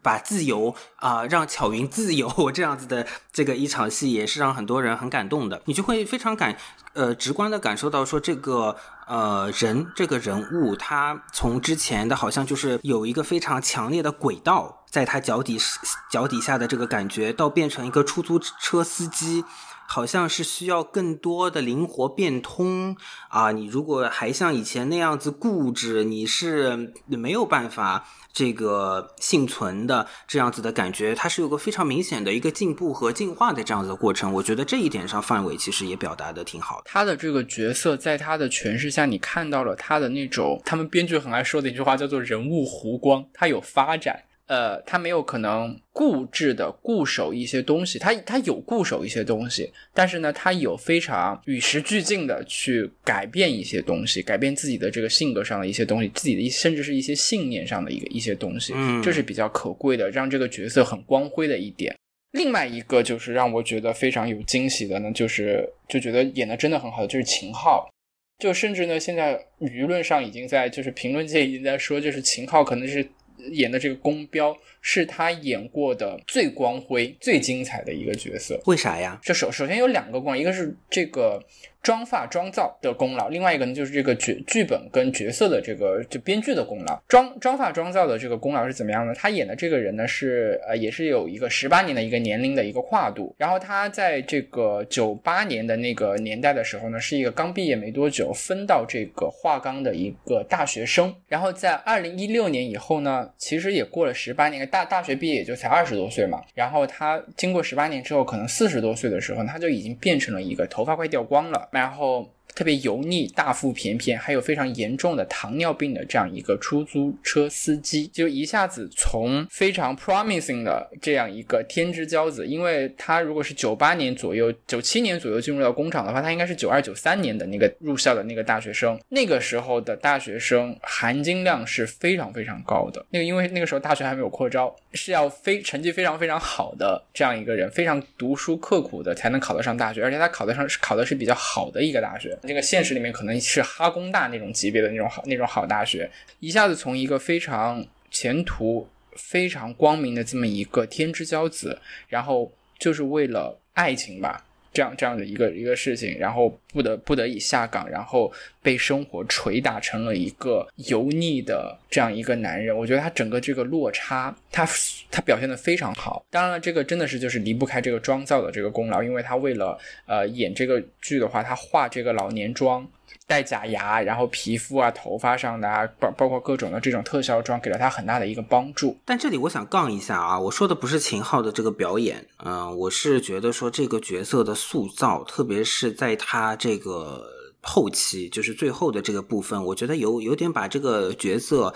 把自由啊让巧云自由这样子的这个一场戏也是让很多人很感动的，你就会非常感呃直观的感受到说这个。呃，人这个人物，他从之前的好像就是有一个非常强烈的轨道，在他脚底脚底下的这个感觉，到变成一个出租车司机。好像是需要更多的灵活变通啊！你如果还像以前那样子固执，你是没有办法这个幸存的这样子的感觉。它是有个非常明显的一个进步和进化的这样子的过程。我觉得这一点上，范伟其实也表达的挺好的。他的这个角色，在他的诠释下，你看到了他的那种，他们编剧很爱说的一句话，叫做“人物弧光”，他有发展。呃，他没有可能固执的固守一些东西，他他有固守一些东西，但是呢，他有非常与时俱进的去改变一些东西，改变自己的这个性格上的一些东西，自己的一甚至是一些信念上的一个一些东西，嗯，这是比较可贵的，让这个角色很光辉的一点。另外一个就是让我觉得非常有惊喜的呢，就是就觉得演的真的很好的就是秦昊，就甚至呢，现在舆论上已经在就是评论界已经在说，就是秦昊可能是。演的这个宫标是他演过的最光辉、最精彩的一个角色。为啥呀？这首首先有两个光，一个是这个。妆发妆造的功劳，另外一个呢就是这个剧剧本跟角色的这个就编剧的功劳。妆妆发妆造的这个功劳是怎么样呢？他演的这个人呢是呃也是有一个十八年的一个年龄的一个跨度。然后他在这个九八年的那个年代的时候呢，是一个刚毕业没多久，分到这个华冈的一个大学生。然后在二零一六年以后呢，其实也过了十八年，大大学毕业也就才二十多岁嘛。然后他经过十八年之后，可能四十多岁的时候，他就已经变成了一个头发快掉光了。然后特别油腻、大腹便便，还有非常严重的糖尿病的这样一个出租车司机，就一下子从非常 promising 的这样一个天之骄子，因为他如果是九八年左右、九七年左右进入到工厂的话，他应该是九二、九三年的那个入校的那个大学生。那个时候的大学生含金量是非常非常高的。那个因为那个时候大学还没有扩招，是要非成绩非常非常好的这样一个人，非常读书刻苦的才能考得上大学，而且他考得上是考的是比较好的一个大学。这个现实里面可能是哈工大那种级别的那种好那种好大学，一下子从一个非常前途非常光明的这么一个天之骄子，然后就是为了爱情吧。这样这样的一个一个事情，然后不得不得已下岗，然后被生活捶打成了一个油腻的这样一个男人。我觉得他整个这个落差，他他表现的非常好。当然了，这个真的是就是离不开这个妆造的这个功劳，因为他为了呃演这个剧的话，他化这个老年妆。戴假牙，然后皮肤啊、头发上的啊，包包括各种的这种特效妆，给了他很大的一个帮助。但这里我想杠一下啊，我说的不是秦昊的这个表演，嗯，我是觉得说这个角色的塑造，特别是在他这个后期，就是最后的这个部分，我觉得有有点把这个角色，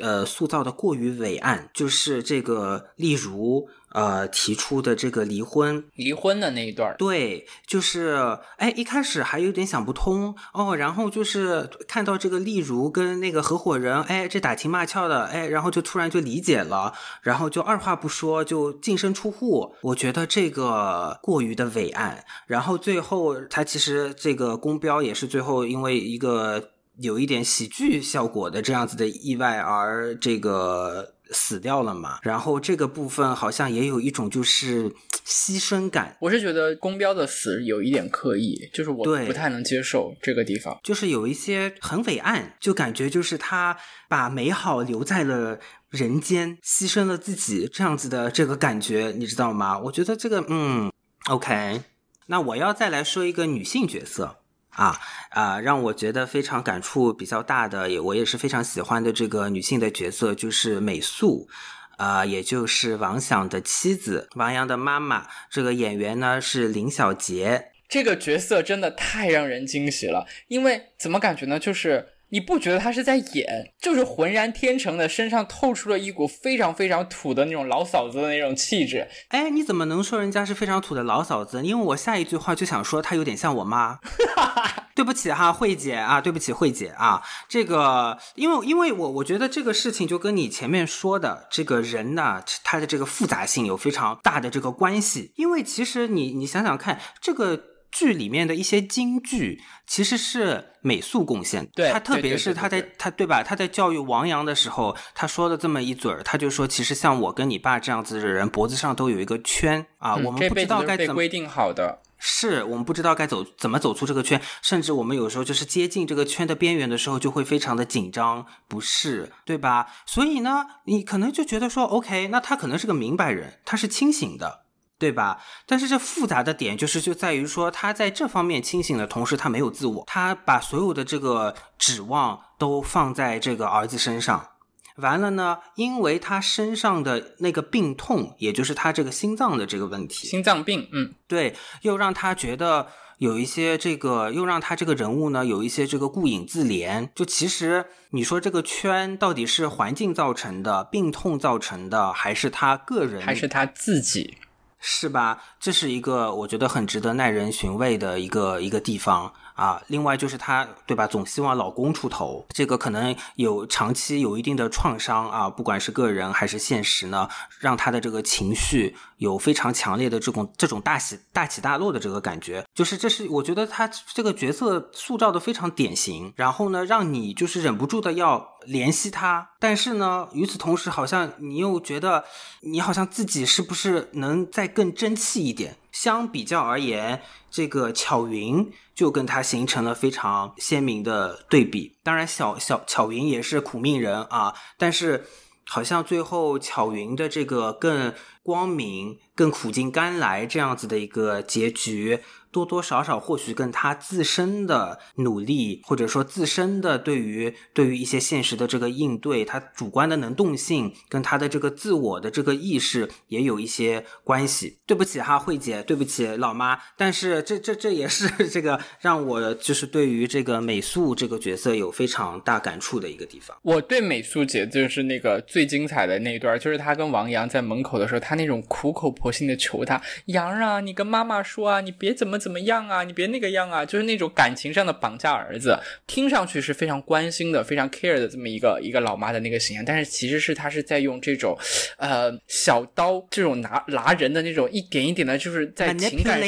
呃，塑造的过于伟岸，就是这个例如。呃，提出的这个离婚，离婚的那一段，对，就是，哎，一开始还有点想不通哦，然后就是看到这个例如跟那个合伙人，哎，这打情骂俏的，哎，然后就突然就理解了，然后就二话不说就净身出户，我觉得这个过于的伟岸，然后最后他其实这个公标也是最后因为一个有一点喜剧效果的这样子的意外而这个。死掉了嘛？然后这个部分好像也有一种就是牺牲感。我是觉得公标的死有一点刻意，就是我不太能接受这个地方，就是有一些很伟岸，就感觉就是他把美好留在了人间，牺牲了自己这样子的这个感觉，你知道吗？我觉得这个嗯，OK。那我要再来说一个女性角色。啊啊，让我觉得非常感触比较大的，也我也是非常喜欢的这个女性的角色，就是美素，啊，也就是王响的妻子，王阳的妈妈。这个演员呢是林小杰，这个角色真的太让人惊喜了，因为怎么感觉呢？就是。你不觉得他是在演，就是浑然天成的，身上透出了一股非常非常土的那种老嫂子的那种气质。哎，你怎么能说人家是非常土的老嫂子？因为我下一句话就想说她有点像我妈。<laughs> 对不起哈，慧姐啊，对不起慧姐啊。这个，因为因为我我觉得这个事情就跟你前面说的这个人呢，他的这个复杂性有非常大的这个关系。因为其实你你想想看这个。剧里面的一些金句其实是美素贡献，对他特别是他在他对吧？他在教育王阳的时候，他说的这么一嘴儿，他就说，其实像我跟你爸这样子的人，脖子上都有一个圈啊，我们不知道该怎么规定好的，是我们不知道该走怎么走出这个圈，甚至我们有时候就是接近这个圈的边缘的时候，就会非常的紧张不适，对吧？所以呢，你可能就觉得说，OK，那他可能是个明白人，他是清醒的。对吧？但是这复杂的点就是就在于说，他在这方面清醒的同时，他没有自我，他把所有的这个指望都放在这个儿子身上。完了呢，因为他身上的那个病痛，也就是他这个心脏的这个问题，心脏病，嗯，对，又让他觉得有一些这个，又让他这个人物呢有一些这个顾影自怜。就其实你说这个圈到底是环境造成的，病痛造成的，还是他个人，还是他自己？是吧？这是一个我觉得很值得耐人寻味的一个一个地方。啊，另外就是她，对吧？总希望老公出头，这个可能有长期有一定的创伤啊，不管是个人还是现实呢，让她的这个情绪有非常强烈的这种这种大起大起大落的这个感觉，就是这是我觉得她这个角色塑造的非常典型，然后呢，让你就是忍不住的要怜惜她，但是呢，与此同时，好像你又觉得你好像自己是不是能再更争气一点？相比较而言，这个巧云就跟他形成了非常鲜明的对比。当然，小小巧云也是苦命人啊，但是好像最后巧云的这个更光明、更苦尽甘来这样子的一个结局，多多少少或许跟他自身的努力，或者说自身的对于对于一些现实的这个应对，他主观的能动性跟他的这个自我的这个意识也有一些关系。对不起哈，慧姐，对不起老妈，但是这这这也是这个让我就是对于这个美素这个角色有非常大感触的一个地方。我对美素姐就是那个最精彩的那一段，就是她跟王阳在门口的时候，她那种苦口婆心的求他，阳啊，你跟妈妈说啊，你别怎么怎么样啊，你别那个样啊，就是那种感情上的绑架儿子，听上去是非常关心的、非常 care 的这么一个一个老妈的那个形象，但是其实是他是在用这种，呃，小刀这种拿拿人的那种一点一点的，就是在情感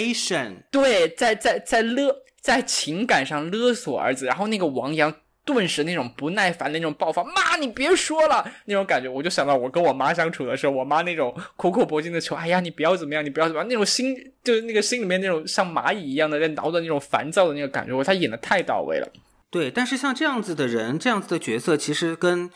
对，在在在勒在情感上勒索儿子，然后那个王阳。顿时那种不耐烦的那种爆发，妈，你别说了，那种感觉，我就想到我跟我妈相处的时候，我妈那种苦口婆心的求，哎呀，你不要怎么样，你不要怎么样，那种心就是那个心里面那种像蚂蚁一样的在挠的那种烦躁的那个感觉，我她演的太到位了。对，但是像这样子的人，这样子的角色，其实跟。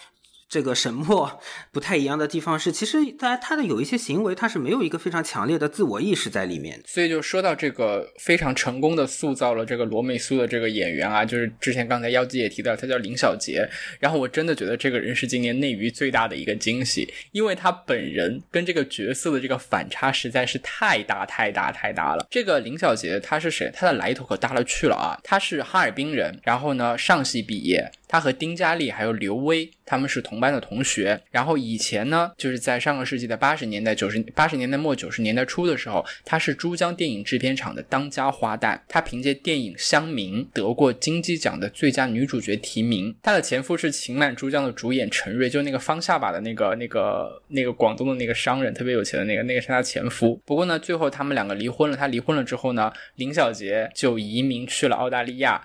这个沈墨不太一样的地方是，其实他他的有一些行为，他是没有一个非常强烈的自我意识在里面。所以就说到这个非常成功的塑造了这个罗美苏的这个演员啊，就是之前刚才妖姬也提到，他叫林小杰。然后我真的觉得这个人是今年内娱最大的一个惊喜，因为他本人跟这个角色的这个反差实在是太大太大太大了。这个林小杰他是谁？他的来头可大了去了啊！他是哈尔滨人，然后呢上戏毕业。他和丁嘉丽还有刘威，他们是同班的同学。然后以前呢，就是在上个世纪的八十年代、九十八十年代末、九十年代初的时候，他是珠江电影制片厂的当家花旦。他凭借电影《乡民》得过金鸡奖的最佳女主角提名。他的前夫是情满珠江的主演陈瑞，就那个方下巴的那个、那个、那个广东的那个商人，特别有钱的那个，那个是他前夫。不过呢，最后他们两个离婚了。他离婚了之后呢，林小杰就移民去了澳大利亚。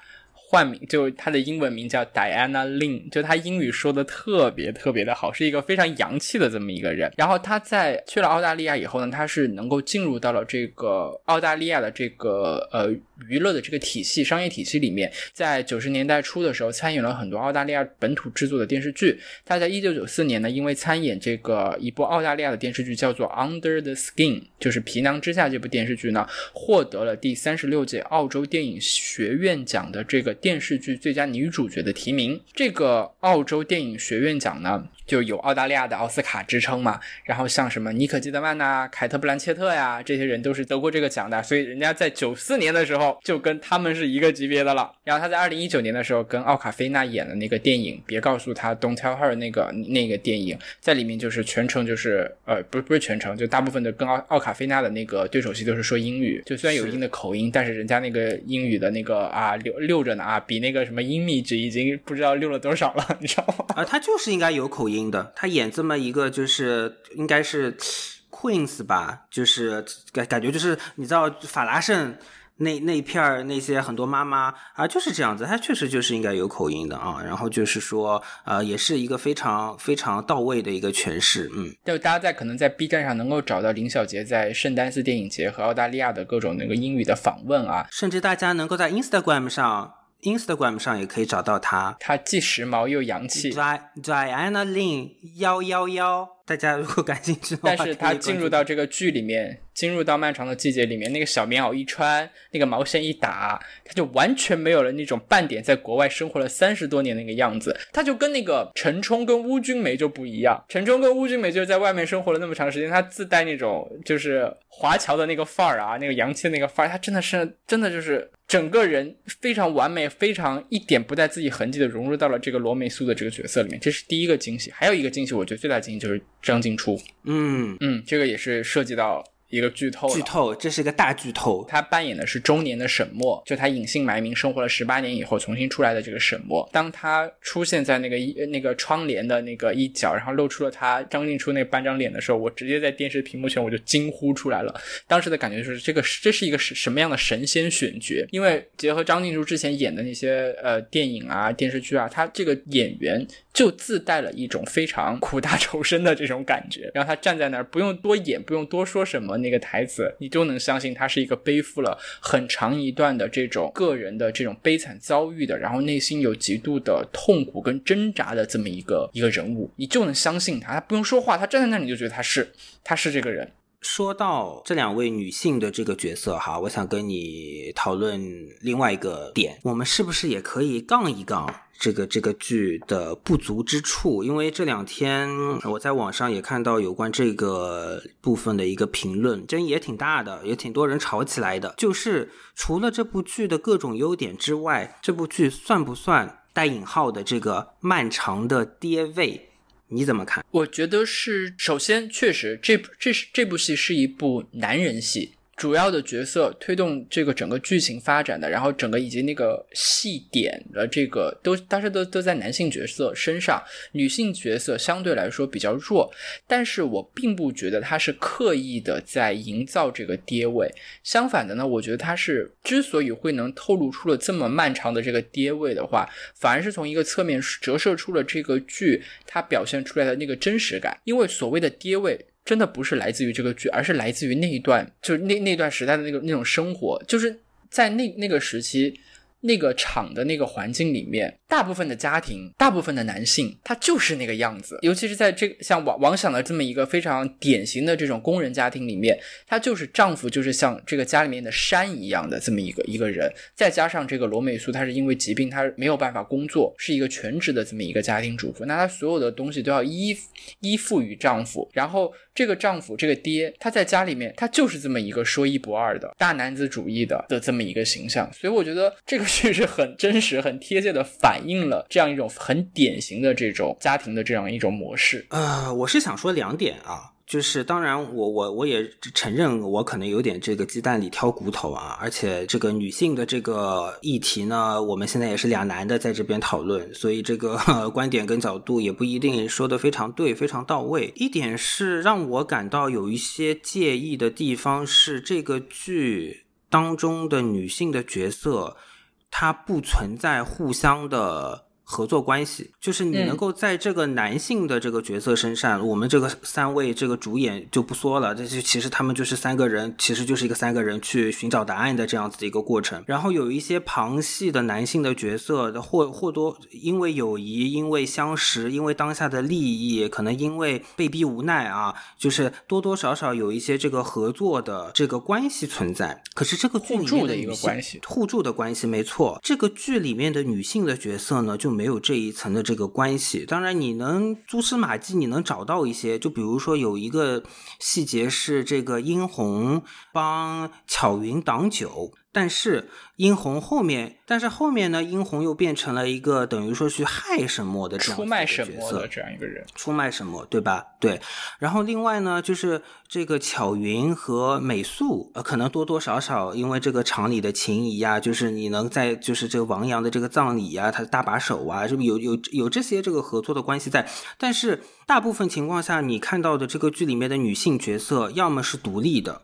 换名就他的英文名叫 Diana Lin，就他英语说的特别特别的好，是一个非常洋气的这么一个人。然后他在去了澳大利亚以后呢，他是能够进入到了这个澳大利亚的这个呃娱乐的这个体系、商业体系里面。在九十年代初的时候，参演了很多澳大利亚本土制作的电视剧。他在一九九四年呢，因为参演这个一部澳大利亚的电视剧叫做 Under the Skin，就是皮囊之下这部电视剧呢，获得了第三十六届澳洲电影学院奖的这个。电视剧最佳女主角的提名，这个澳洲电影学院奖呢？就有澳大利亚的奥斯卡之称嘛，然后像什么尼可基德曼呐、凯特布兰切特呀，这些人都是得过这个奖的，所以人家在九四年的时候就跟他们是一个级别的了。然后他在二零一九年的时候跟奥卡菲娜演的那个电影《别告诉他 Don't Tell Her》那个那个电影，在里面就是全程就是呃不是不是全程，就大部分的跟奥奥卡菲娜的那个对手戏都是说英语，就虽然有一定的口音，但是人家那个英语的那个啊溜溜着呢啊，比那个什么英密值已经不知道溜了多少了，你知道吗？啊，他就是应该有口音。的，他演这么一个就是应该是 Queens 吧，就是感感觉就是你知道法拉盛那那片儿那些很多妈妈啊就是这样子，他确实就是应该有口音的啊，然后就是说呃也是一个非常非常到位的一个诠释，嗯，就大家在可能在 B 站上能够找到林小杰在圣丹斯电影节和澳大利亚的各种那个英语的访问啊，甚至大家能够在 Instagram 上。Instagram 上也可以找到他，他既时髦又洋气。Diana Lin 幺幺幺，大家如果感兴趣的话，但是他进入到这个剧里面，进入到漫长的季节里面，那个小棉袄一穿，那个毛线一打，他就完全没有了那种半点在国外生活了三十多年那个样子。他就跟那个陈冲跟邬君梅就不一样。陈冲跟邬君梅就是在外面生活了那么长时间，他自带那种就是华侨的那个范儿啊，那个洋气的那个范儿，他真的是真的就是。整个人非常完美，非常一点不带自己痕迹的融入到了这个罗美素的这个角色里面，这是第一个惊喜。还有一个惊喜，我觉得最大惊喜就是张静初。嗯嗯，这个也是涉及到。一个剧透，剧透，这是一个大剧透。他扮演的是中年的沈墨，就他隐姓埋名生活了十八年以后重新出来的这个沈墨。当他出现在那个一那个窗帘的那个一角，然后露出了他张静初那半张脸的时候，我直接在电视屏幕前我就惊呼出来了。当时的感觉就是这个这是一个什什么样的神仙选角？因为结合张静初之前演的那些呃电影啊电视剧啊，他这个演员。就自带了一种非常苦大仇深的这种感觉，然后他站在那儿，不用多演，不用多说什么那个台词，你就能相信他是一个背负了很长一段的这种个人的这种悲惨遭遇的，然后内心有极度的痛苦跟挣扎的这么一个一个人物，你就能相信他，他不用说话，他站在那儿你就觉得他是他是这个人。说到这两位女性的这个角色哈，我想跟你讨论另外一个点，我们是不是也可以杠一杠这个这个剧的不足之处？因为这两天我在网上也看到有关这个部分的一个评论，争议也挺大的，也挺多人吵起来的。就是除了这部剧的各种优点之外，这部剧算不算带引号的这个漫长的爹位？你怎么看？我觉得是，首先确实，这这是这部戏是一部男人戏。主要的角色推动这个整个剧情发展的，然后整个以及那个戏点的这个都，当时都都在男性角色身上，女性角色相对来说比较弱。但是我并不觉得他是刻意的在营造这个爹味，相反的呢，我觉得他是之所以会能透露出了这么漫长的这个爹味的话，反而是从一个侧面折射出了这个剧它表现出来的那个真实感，因为所谓的爹味。真的不是来自于这个剧，而是来自于那一段，就是那那段时代的那个那种生活，就是在那那个时期。那个厂的那个环境里面，大部分的家庭，大部分的男性，他就是那个样子。尤其是在这像王王想的这么一个非常典型的这种工人家庭里面，他就是丈夫就是像这个家里面的山一样的这么一个一个人。再加上这个罗美苏，她是因为疾病，她没有办法工作，是一个全职的这么一个家庭主妇。那她所有的东西都要依依附于丈夫。然后这个丈夫，这个爹，他在家里面，他就是这么一个说一不二的大男子主义的的这么一个形象。所以我觉得这个。确实很真实、很贴切的反映了这样一种很典型的这种家庭的这样一种模式。呃，我是想说两点啊，就是当然我我我也承认我可能有点这个鸡蛋里挑骨头啊，而且这个女性的这个议题呢，我们现在也是俩男的在这边讨论，所以这个 <laughs> 观点跟角度也不一定说的非常对、非常到位。一点是让我感到有一些介意的地方是这个剧当中的女性的角色。它不存在互相的。合作关系就是你能够在这个男性的这个角色身上，我们这个三位这个主演就不说了，这就其实他们就是三个人，其实就是一个三个人去寻找答案的这样子的一个过程。然后有一些旁系的男性的角色，或或多因为友谊，因为相识，因为当下的利益，可能因为被逼无奈啊，就是多多少少有一些这个合作的这个关系存在。可是这个剧里面的一个关系，互助的关系，没错。这个剧里面的女性的角色呢，就。没有这一层的这个关系，当然你能蛛丝马迹，你能找到一些，就比如说有一个细节是这个殷红帮巧云挡酒。但是殷红后面，但是后面呢？殷红又变成了一个等于说去害沈墨的这样出卖沈墨的这样一个人，出卖沈墨，对吧？对。然后另外呢，就是这个巧云和美素，呃，可能多多少少因为这个厂里的情谊啊，就是你能在就是这个王阳的这个葬礼啊，他的大把手啊，是不是有有有这些这个合作的关系在？但是大部分情况下，你看到的这个剧里面的女性角色，要么是独立的，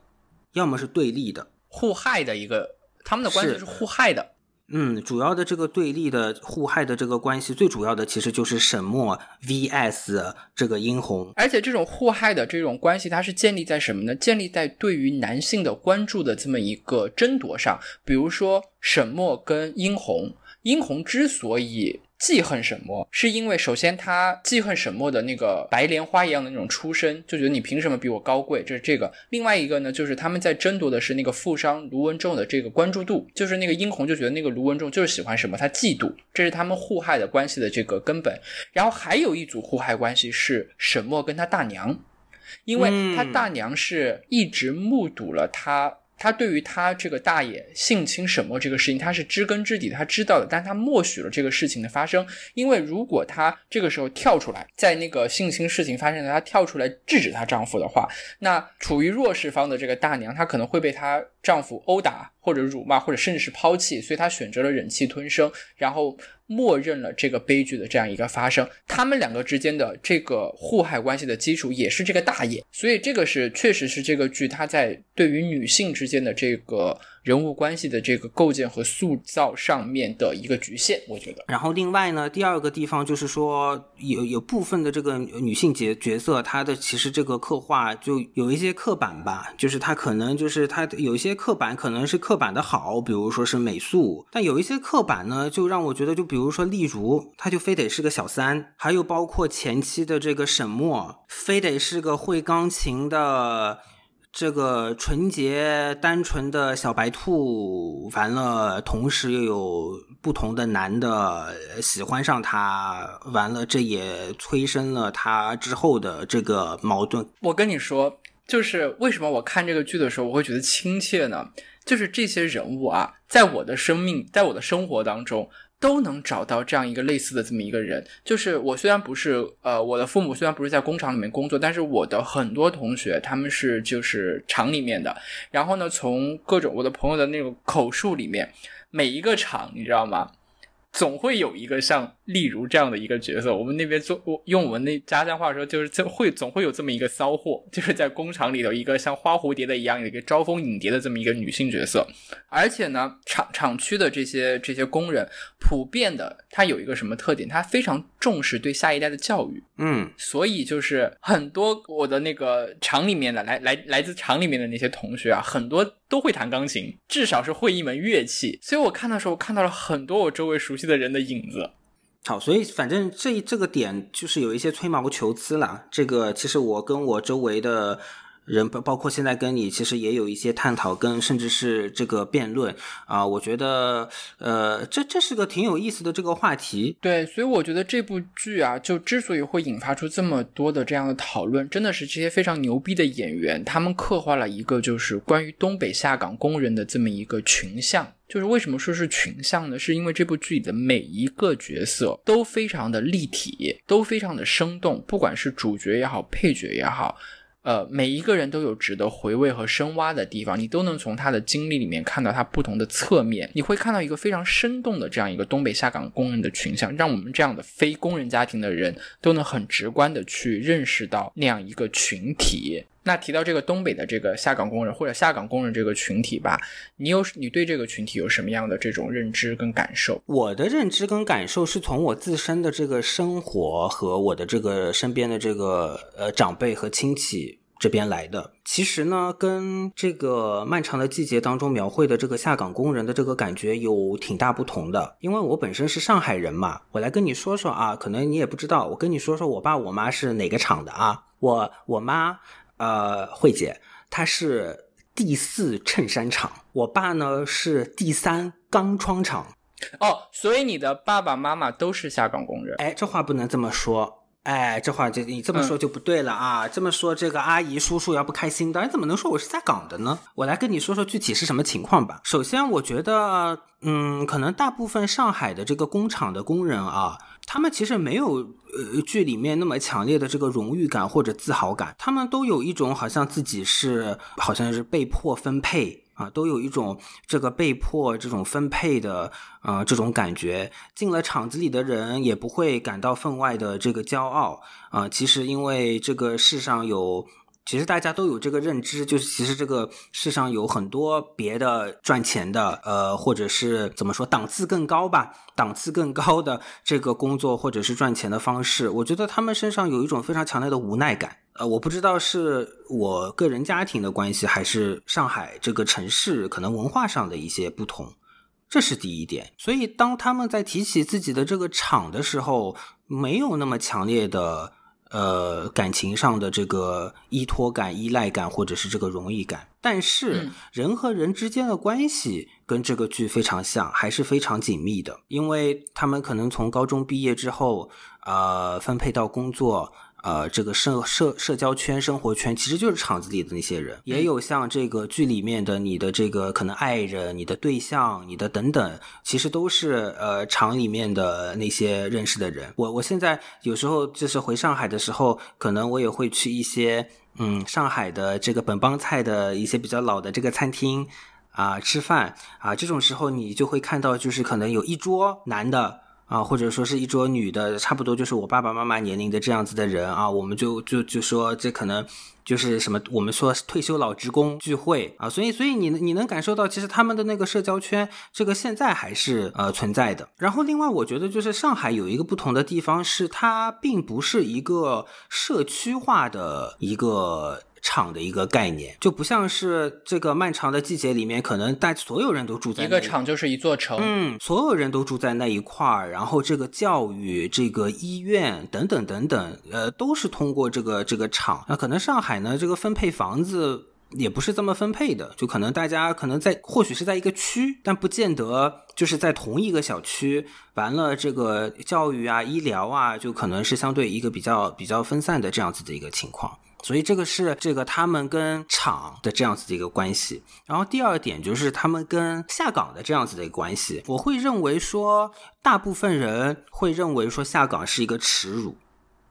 要么是对立的。互害的一个，他们的关系是互害的。嗯，主要的这个对立的互害的这个关系，最主要的其实就是沈墨 vs 这个殷红。而且这种互害的这种关系，它是建立在什么呢？建立在对于男性的关注的这么一个争夺上。比如说沈墨跟殷红，殷红之所以。记恨沈墨，是因为首先他记恨沈墨的那个白莲花一样的那种出身，就觉得你凭什么比我高贵？这是这个。另外一个呢，就是他们在争夺的是那个富商卢文仲的这个关注度，就是那个殷红就觉得那个卢文仲就是喜欢什么，他嫉妒，这是他们互害的关系的这个根本。然后还有一组互害关系是沈墨跟他大娘，因为他大娘是一直目睹了他。他对于他这个大爷性侵沈墨这个事情，他是知根知底，他知道的，但他默许了这个事情的发生。因为如果他这个时候跳出来，在那个性侵事情发生的他跳出来制止她丈夫的话，那处于弱势方的这个大娘，她可能会被她丈夫殴打或者辱骂，或者甚至是抛弃，所以他选择了忍气吞声，然后。默认了这个悲剧的这样一个发生，他们两个之间的这个互害关系的基础也是这个大爷，所以这个是确实是这个剧他在对于女性之间的这个。人物关系的这个构建和塑造上面的一个局限，我觉得。然后另外呢，第二个地方就是说，有有部分的这个女性角角色，她的其实这个刻画就有一些刻板吧，就是她可能就是她有一些刻板，可能是刻板的好，比如说是美素，但有一些刻板呢，就让我觉得，就比如说例如，她就非得是个小三，还有包括前期的这个沈墨，非得是个会钢琴的。这个纯洁单纯的小白兔，完了，同时又有不同的男的喜欢上他，完了，这也催生了他之后的这个矛盾。我跟你说，就是为什么我看这个剧的时候我会觉得亲切呢？就是这些人物啊，在我的生命，在我的生活当中。都能找到这样一个类似的这么一个人，就是我虽然不是呃，我的父母虽然不是在工厂里面工作，但是我的很多同学他们是就是厂里面的，然后呢，从各种我的朋友的那种口述里面，每一个厂你知道吗？总会有一个像例如这样的一个角色，我们那边做我用我们那家乡话说，就是这会总会有这么一个骚货，就是在工厂里头一个像花蝴蝶的一样，有一个招蜂引蝶的这么一个女性角色。而且呢，厂厂区的这些这些工人，普遍的他有一个什么特点？他非常重视对下一代的教育。嗯，所以就是很多我的那个厂里面的来来来自厂里面的那些同学啊，很多都会弹钢琴，至少是会一门乐器。所以我看的时候，看到了很多我周围熟悉的人的影子。好，所以反正这这个点就是有一些吹毛求疵了。这个其实我跟我周围的。人包包括现在跟你其实也有一些探讨，跟甚至是这个辩论啊，我觉得呃，这这是个挺有意思的这个话题。对，所以我觉得这部剧啊，就之所以会引发出这么多的这样的讨论，真的是这些非常牛逼的演员，他们刻画了一个就是关于东北下岗工人的这么一个群像。就是为什么说是群像呢？是因为这部剧里的每一个角色都非常的立体，都非常的生动，不管是主角也好，配角也好。呃，每一个人都有值得回味和深挖的地方，你都能从他的经历里面看到他不同的侧面，你会看到一个非常生动的这样一个东北下岗工人的群像，让我们这样的非工人家庭的人都能很直观的去认识到那样一个群体。那提到这个东北的这个下岗工人或者下岗工人这个群体吧，你有你对这个群体有什么样的这种认知跟感受？我的认知跟感受是从我自身的这个生活和我的这个身边的这个呃长辈和亲戚。这边来的，其实呢，跟这个漫长的季节当中描绘的这个下岗工人的这个感觉有挺大不同的。因为我本身是上海人嘛，我来跟你说说啊，可能你也不知道，我跟你说说我爸我妈是哪个厂的啊？我我妈呃慧姐，她是第四衬衫厂，我爸呢是第三钢窗厂。哦，所以你的爸爸妈妈都是下岗工人？哎，这话不能这么说。哎，这话就你这么说就不对了啊！这么说，这个阿姨叔叔要不开心的，你怎么能说我是下岗的呢？我来跟你说说具体是什么情况吧。首先，我觉得，嗯，可能大部分上海的这个工厂的工人啊，他们其实没有呃剧里面那么强烈的这个荣誉感或者自豪感，他们都有一种好像自己是好像是被迫分配。啊，都有一种这个被迫这种分配的呃这种感觉。进了厂子里的人也不会感到分外的这个骄傲啊。其实因为这个世上有。其实大家都有这个认知，就是其实这个世上有很多别的赚钱的，呃，或者是怎么说档次更高吧，档次更高的这个工作或者是赚钱的方式。我觉得他们身上有一种非常强烈的无奈感。呃，我不知道是我个人家庭的关系，还是上海这个城市可能文化上的一些不同，这是第一点。所以当他们在提起自己的这个厂的时候，没有那么强烈的。呃，感情上的这个依托感、依赖感，或者是这个荣誉感，但是人和人之间的关系跟这个剧非常像，还是非常紧密的，因为他们可能从高中毕业之后，呃，分配到工作。呃，这个社社社交圈、生活圈，其实就是厂子里的那些人，也有像这个剧里面的你的这个可能爱人、你的对象、你的等等，其实都是呃厂里面的那些认识的人。我我现在有时候就是回上海的时候，可能我也会去一些嗯上海的这个本帮菜的一些比较老的这个餐厅啊吃饭啊，这种时候你就会看到，就是可能有一桌男的。啊，或者说是一桌女的，差不多就是我爸爸妈妈年龄的这样子的人啊，我们就就就说这可能就是什么，我们说退休老职工聚会啊，所以所以你你能感受到，其实他们的那个社交圈，这个现在还是呃存在的。然后另外，我觉得就是上海有一个不同的地方是，它并不是一个社区化的一个。厂的一个概念，就不像是这个漫长的季节里面，可能大所有人都住在一个厂就是一座城，嗯，所有人都住在那一块儿，然后这个教育、这个医院等等等等，呃，都是通过这个这个厂。那可能上海呢，这个分配房子。也不是这么分配的，就可能大家可能在或许是在一个区，但不见得就是在同一个小区。完了，这个教育啊、医疗啊，就可能是相对一个比较比较分散的这样子的一个情况。所以这个是这个他们跟厂的这样子的一个关系。然后第二点就是他们跟下岗的这样子的一个关系。我会认为说，大部分人会认为说下岗是一个耻辱。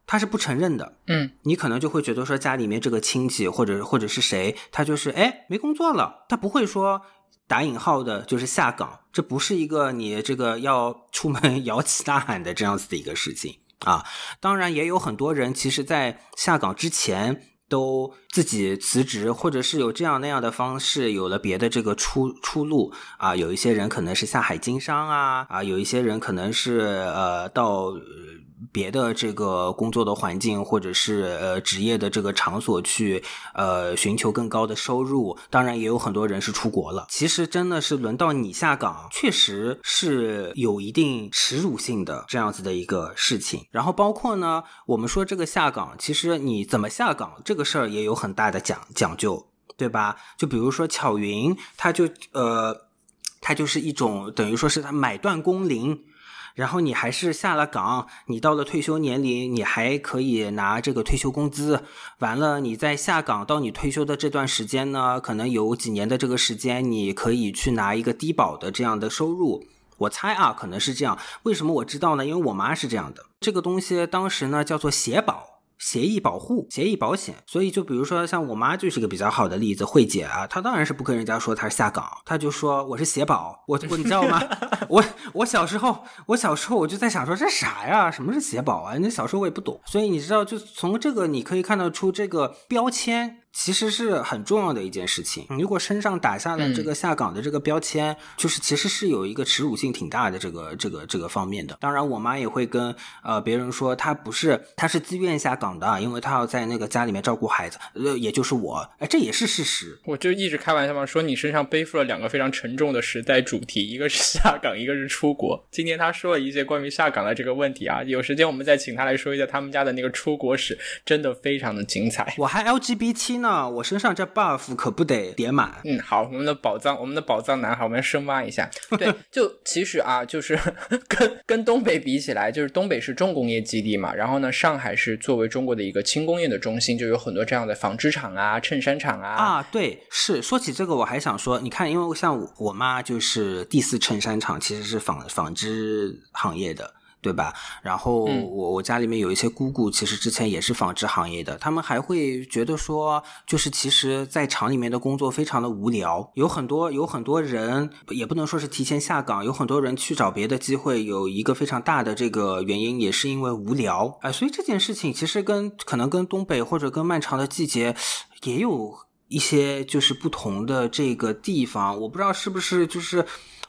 他是不承认的，嗯，你可能就会觉得说家里面这个亲戚或者或者是谁，他就是哎没工作了，他不会说打引号的就是下岗，这不是一个你这个要出门 <laughs> 摇旗呐喊的这样子的一个事情啊。当然也有很多人其实，在下岗之前都自己辞职，或者是有这样那样的方式有了别的这个出出路啊。有一些人可能是下海经商啊啊，有一些人可能是呃到。别的这个工作的环境，或者是呃职业的这个场所去呃寻求更高的收入，当然也有很多人是出国了。其实真的是轮到你下岗，确实是有一定耻辱性的这样子的一个事情。然后包括呢，我们说这个下岗，其实你怎么下岗这个事儿也有很大的讲讲究，对吧？就比如说巧云，他就呃，他就是一种等于说是他买断工龄。然后你还是下了岗，你到了退休年龄，你还可以拿这个退休工资。完了，你在下岗到你退休的这段时间呢，可能有几年的这个时间，你可以去拿一个低保的这样的收入。我猜啊，可能是这样。为什么我知道呢？因为我妈是这样的。这个东西当时呢叫做协保。协议保护、协议保险，所以就比如说像我妈就是个比较好的例子，慧姐啊，她当然是不跟人家说她是下岗，她就说我是协保，我我你知道吗？<laughs> 我我小时候，我小时候我就在想说这啥呀？什么是协保啊？那小时候我也不懂，所以你知道，就从这个你可以看得出这个标签。其实是很重要的一件事情。如果身上打下了这个下岗的这个标签，就是其实是有一个耻辱性挺大的这个这个这个方面的。当然，我妈也会跟呃别人说，她不是，她是自愿下岗的，因为她要在那个家里面照顾孩子，呃，也就是我，哎，这也是事实。我就一直开玩笑嘛，说你身上背负了两个非常沉重的时代主题，一个是下岗，一个是出国。今天她说了一些关于下岗的这个问题啊，有时间我们再请她来说一下他们家的那个出国史，真的非常的精彩。我还 LGBT。那我身上这 buff 可不得叠满。嗯，好，我们的宝藏，我们的宝藏男孩，我们深挖一下。对，<laughs> 就其实啊，就是 <laughs> 跟跟东北比起来，就是东北是重工业基地嘛，然后呢，上海是作为中国的一个轻工业的中心，就有很多这样的纺织厂啊、衬衫厂啊。啊，对，是说起这个，我还想说，你看，因为像我妈就是第四衬衫厂，其实是纺纺织行业的。对吧？然后我我家里面有一些姑姑，其实之前也是纺织行业的，他们还会觉得说，就是其实，在厂里面的工作非常的无聊，有很多有很多人也不能说是提前下岗，有很多人去找别的机会，有一个非常大的这个原因，也是因为无聊啊。所以这件事情其实跟可能跟东北或者跟漫长的季节也有一些就是不同的这个地方，我不知道是不是就是。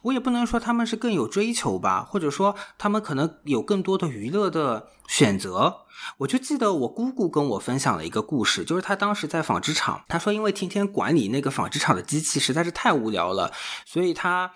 我也不能说他们是更有追求吧，或者说他们可能有更多的娱乐的选择。我就记得我姑姑跟我分享了一个故事，就是她当时在纺织厂，她说因为天天管理那个纺织厂的机器实在是太无聊了，所以她。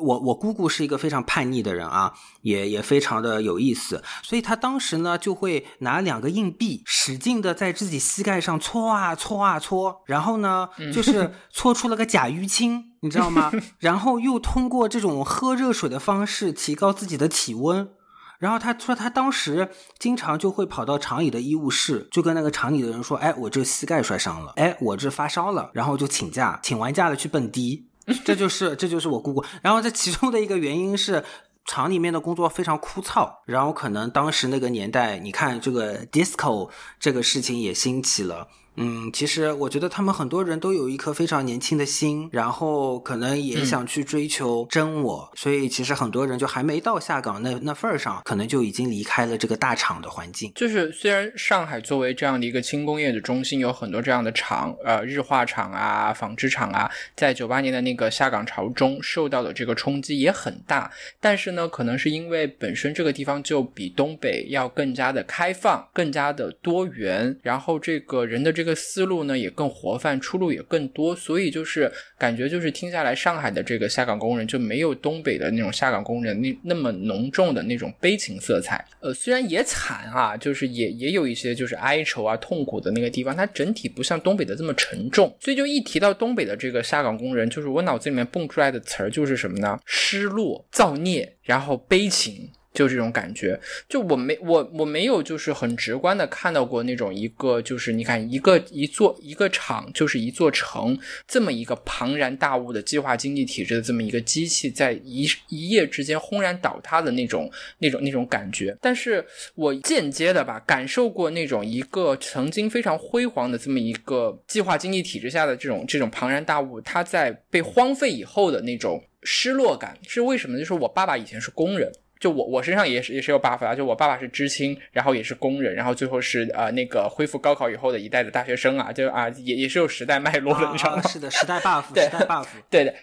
我我姑姑是一个非常叛逆的人啊，也也非常的有意思，所以她当时呢就会拿两个硬币，使劲的在自己膝盖上搓啊搓啊搓，然后呢就是 <laughs> 搓出了个假淤青，你知道吗？然后又通过这种喝热水的方式提高自己的体温，然后他说他当时经常就会跑到厂里的医务室，就跟那个厂里的人说，哎，我这膝盖摔伤了，哎，我这发烧了，然后就请假，请完假了去蹦迪。这就是这就是我姑姑，然后这其中的一个原因是厂里面的工作非常枯燥，然后可能当时那个年代，你看这个 disco 这个事情也兴起了。嗯，其实我觉得他们很多人都有一颗非常年轻的心，然后可能也想去追求真我，所以其实很多人就还没到下岗那那份儿上，可能就已经离开了这个大厂的环境。就是虽然上海作为这样的一个轻工业的中心，有很多这样的厂，呃，日化厂啊、纺织厂啊，在九八年的那个下岗潮中受到的这个冲击也很大，但是呢，可能是因为本身这个地方就比东北要更加的开放、更加的多元，然后这个人的这这个思路呢也更活泛，出路也更多，所以就是感觉就是听下来，上海的这个下岗工人就没有东北的那种下岗工人那那么浓重的那种悲情色彩。呃，虽然也惨啊，就是也也有一些就是哀愁啊、痛苦的那个地方，它整体不像东北的这么沉重。所以就一提到东北的这个下岗工人，就是我脑子里面蹦出来的词儿就是什么呢？失落、造孽，然后悲情。就这种感觉，就我没我我没有就是很直观的看到过那种一个就是你看一个一座一个厂就是一座城这么一个庞然大物的计划经济体制的这么一个机器在一一夜之间轰然倒塌的那种那种那种感觉，但是我间接的吧感受过那种一个曾经非常辉煌的这么一个计划经济体制下的这种这种庞然大物，它在被荒废以后的那种失落感是为什么？就是我爸爸以前是工人。就我我身上也是也是有 buff 啊，就我爸爸是知青，然后也是工人，然后最后是呃那个恢复高考以后的一代的大学生啊，就啊也也是有时代脉络的，你知道吗？是的，时代 buff，时代 buff，<laughs> 对的。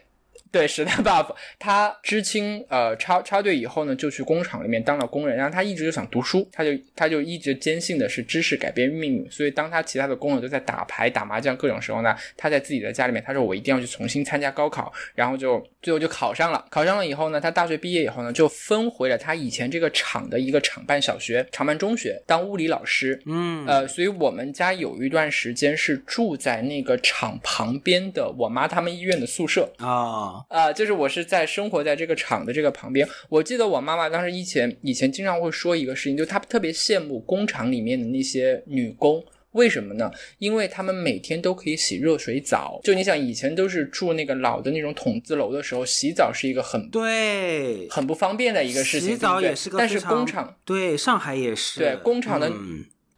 对时代 buff，他知青呃插插队以后呢，就去工厂里面当了工人。然后他一直就想读书，他就他就一直坚信的是知识改变命运。所以当他其他的工人都在打牌、打麻将各种时候呢，他在自己的家里面，他说我一定要去重新参加高考。然后就最后就考上了。考上了以后呢，他大学毕业以后呢，就分回了他以前这个厂的一个厂办小学、厂办中学当物理老师。嗯，呃，所以我们家有一段时间是住在那个厂旁边的我妈他们医院的宿舍啊啊，就是我是。是在生活在这个厂的这个旁边。我记得我妈妈当时以前以前经常会说一个事情，就她特别羡慕工厂里面的那些女工。为什么呢？因为他们每天都可以洗热水澡。就你想，以前都是住那个老的那种筒子楼的时候，洗澡是一个很对很不方便的一个事情。洗澡也是个，但是工厂对上海也是对工厂的。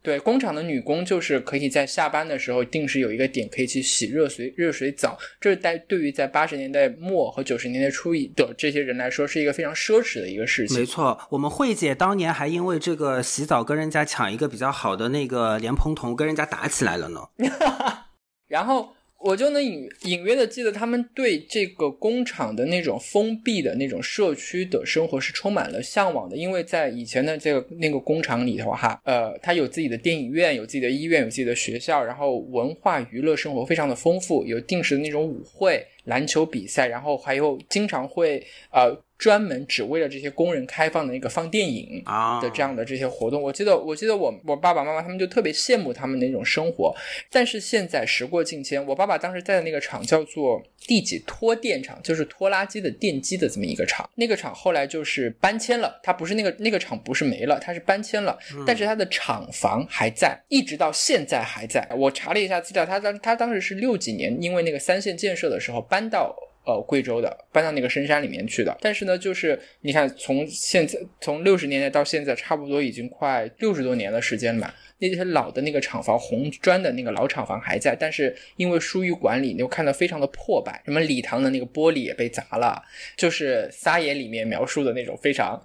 对，工厂的女工就是可以在下班的时候定时有一个点可以去洗热水热水澡，这是在对于在八十年代末和九十年代初的这些人来说是一个非常奢侈的一个事情。没错，我们慧姐当年还因为这个洗澡跟人家抢一个比较好的那个莲蓬头，跟人家打起来了呢。<laughs> 然后。我就能隐隐约的记得，他们对这个工厂的那种封闭的那种社区的生活是充满了向往的，因为在以前的这个那个工厂里头，哈，呃，它有自己的电影院，有自己的医院，有自己的学校，然后文化娱乐生活非常的丰富，有定时的那种舞会、篮球比赛，然后还有经常会呃。专门只为了这些工人开放的一个放电影啊的这样的这些活动，我记得我记得我我爸爸妈妈他们就特别羡慕他们那种生活。但是现在时过境迁，我爸爸当时在的那个厂叫做第几拖电厂，就是拖拉机的电机的这么一个厂。那个厂后来就是搬迁了，它不是那个那个厂不是没了，它是搬迁了，但是它的厂房还在，一直到现在还在。我查了一下资料，他当他当时是六几年，因为那个三线建设的时候搬到。呃，贵州的搬到那个深山里面去的，但是呢，就是你看，从现在从六十年代到现在，差不多已经快六十多年的时间了。那些老的那个厂房，红砖的那个老厂房还在，但是因为疏于管理，你就看到非常的破败。什么礼堂的那个玻璃也被砸了，就是撒野里面描述的那种非常。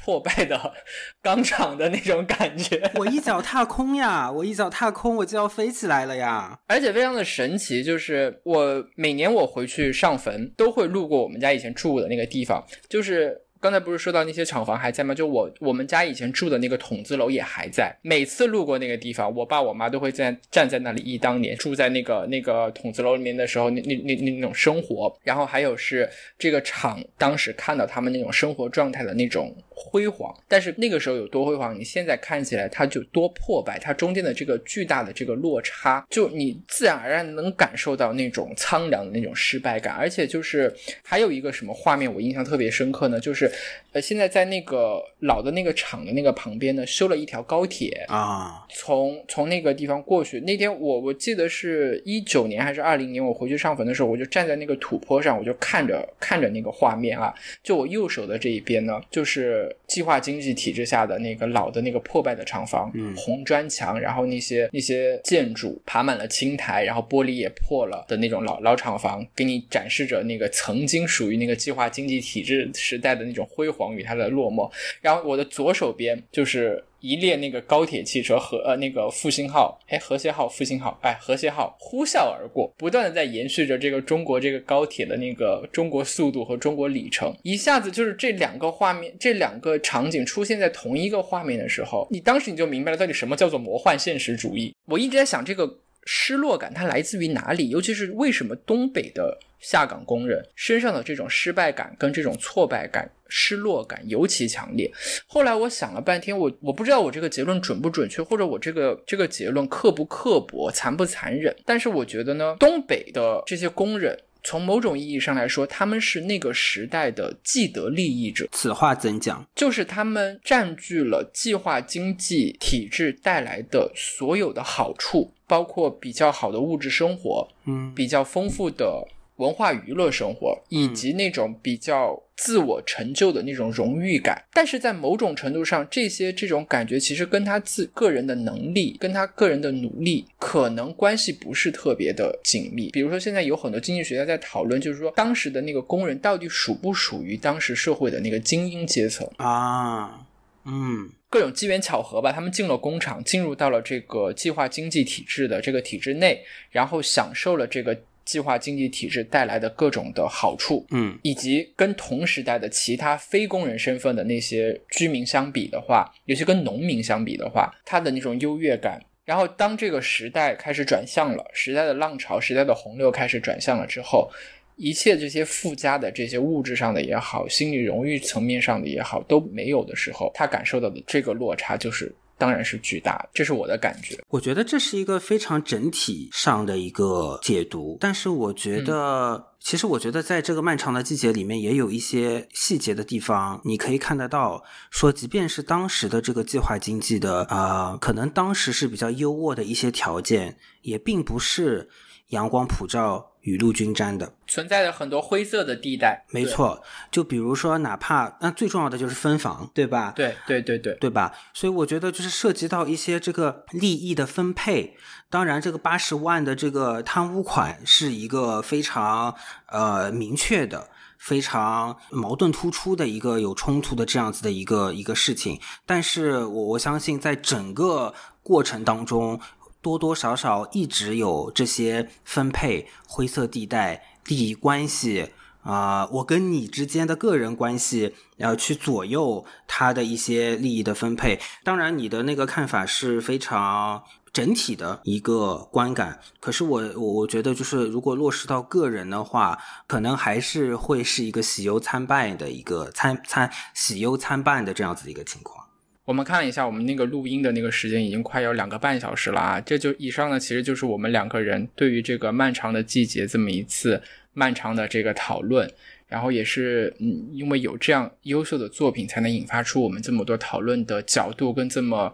破败的钢厂的那种感觉，<laughs> 我一脚踏空呀！我一脚踏空，我就要飞起来了呀！而且非常的神奇，就是我每年我回去上坟，都会路过我们家以前住的那个地方，就是。刚才不是说到那些厂房还在吗？就我我们家以前住的那个筒子楼也还在。每次路过那个地方，我爸我妈都会在站在那里忆当年住在那个那个筒子楼里面的时候，那那那那种生活。然后还有是这个厂当时看到他们那种生活状态的那种辉煌。但是那个时候有多辉煌，你现在看起来它就多破败。它中间的这个巨大的这个落差，就你自然而然能感受到那种苍凉的那种失败感。而且就是还有一个什么画面我印象特别深刻呢？就是。呃，现在在那个老的那个厂的那个旁边呢，修了一条高铁啊，从从那个地方过去。那天我我记得是一九年还是二零年，我回去上坟的时候，我就站在那个土坡上，我就看着看着那个画面啊。就我右手的这一边呢，就是计划经济体制下的那个老的那个破败的厂房，嗯，红砖墙，然后那些那些建筑爬满了青苔，然后玻璃也破了的那种老老厂房，给你展示着那个曾经属于那个计划经济体制时代的那种。辉煌与它的落寞，然后我的左手边就是一列那个高铁汽车和呃那个复兴号，哎和谐号、复兴号，哎和谐号呼啸而过，不断的在延续着这个中国这个高铁的那个中国速度和中国里程。一下子就是这两个画面，这两个场景出现在同一个画面的时候，你当时你就明白了到底什么叫做魔幻现实主义。我一直在想这个。失落感它来自于哪里？尤其是为什么东北的下岗工人身上的这种失败感跟这种挫败感、失落感尤其强烈？后来我想了半天，我我不知道我这个结论准不准确，或者我这个这个结论刻不刻薄、残不残忍？但是我觉得呢，东北的这些工人。从某种意义上来说，他们是那个时代的既得利益者。此话怎讲？就是他们占据了计划经济体制带来的所有的好处，包括比较好的物质生活，嗯，比较丰富的。文化娱乐生活，以及那种比较自我成就的那种荣誉感，但是在某种程度上，这些这种感觉其实跟他自个人的能力，跟他个人的努力，可能关系不是特别的紧密。比如说，现在有很多经济学家在讨论，就是说当时的那个工人到底属不属于当时社会的那个精英阶层啊？嗯，各种机缘巧合吧，他们进了工厂，进入到了这个计划经济体制的这个体制内，然后享受了这个。计划经济体制带来的各种的好处，嗯，以及跟同时代的其他非工人身份的那些居民相比的话，尤其跟农民相比的话，他的那种优越感。然后当这个时代开始转向了，时代的浪潮、时代的洪流开始转向了之后，一切这些附加的这些物质上的也好，心理荣誉层面上的也好都没有的时候，他感受到的这个落差就是。当然是巨大，这是我的感觉。我觉得这是一个非常整体上的一个解读，但是我觉得，其实我觉得在这个漫长的季节里面，也有一些细节的地方，你可以看得到，说即便是当时的这个计划经济的啊，可能当时是比较优渥的一些条件，也并不是阳光普照。雨露均沾的，存在着很多灰色的地带。没错，就比如说，哪怕那最重要的就是分房，对吧？对对对对，对吧？所以我觉得就是涉及到一些这个利益的分配。当然，这个八十万的这个贪污款是一个非常呃明确的、非常矛盾突出的一个有冲突的这样子的一个一个事情。但是我我相信，在整个过程当中。多多少少一直有这些分配灰色地带、利益关系啊，我跟你之间的个人关系，然后去左右他的一些利益的分配。当然，你的那个看法是非常整体的一个观感。可是我我我觉得，就是如果落实到个人的话，可能还是会是一个喜忧参半的一个参参喜忧参半的这样子的一个情况。我们看了一下，我们那个录音的那个时间已经快要两个半小时了啊！这就以上呢，其实就是我们两个人对于这个漫长的季节这么一次漫长的这个讨论，然后也是嗯，因为有这样优秀的作品，才能引发出我们这么多讨论的角度跟这么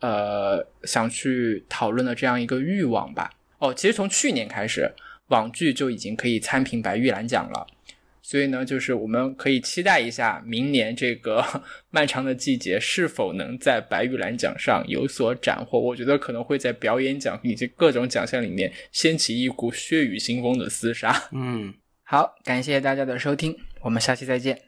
呃想去讨论的这样一个欲望吧。哦，其实从去年开始，网剧就已经可以参评白玉兰奖了。所以呢，就是我们可以期待一下，明年这个 <laughs> 漫长的季节是否能在白玉兰奖上有所斩获。我觉得可能会在表演奖以及各种奖项里面掀起一股血雨腥风的厮杀。嗯，好，感谢大家的收听，我们下期再见。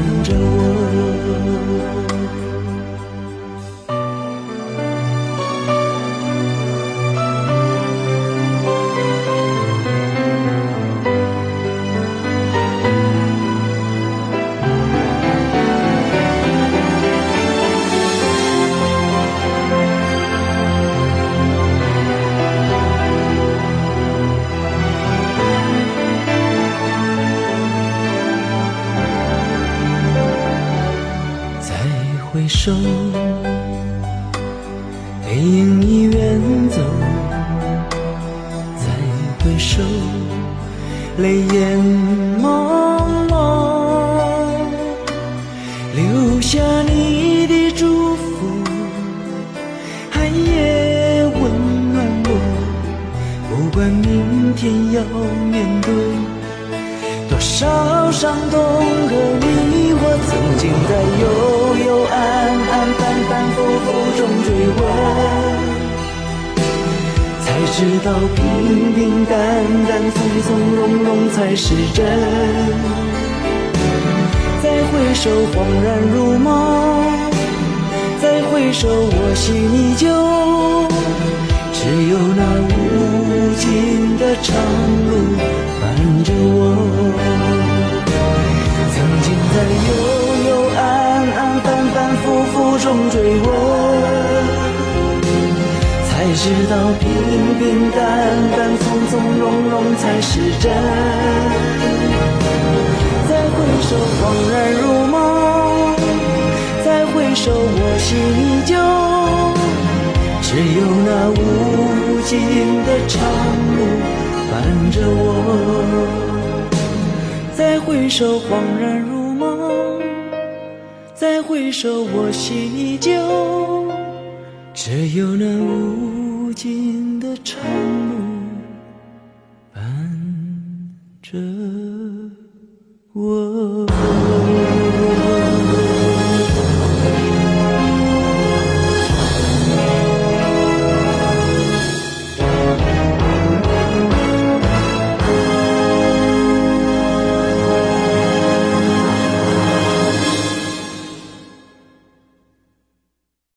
等着我。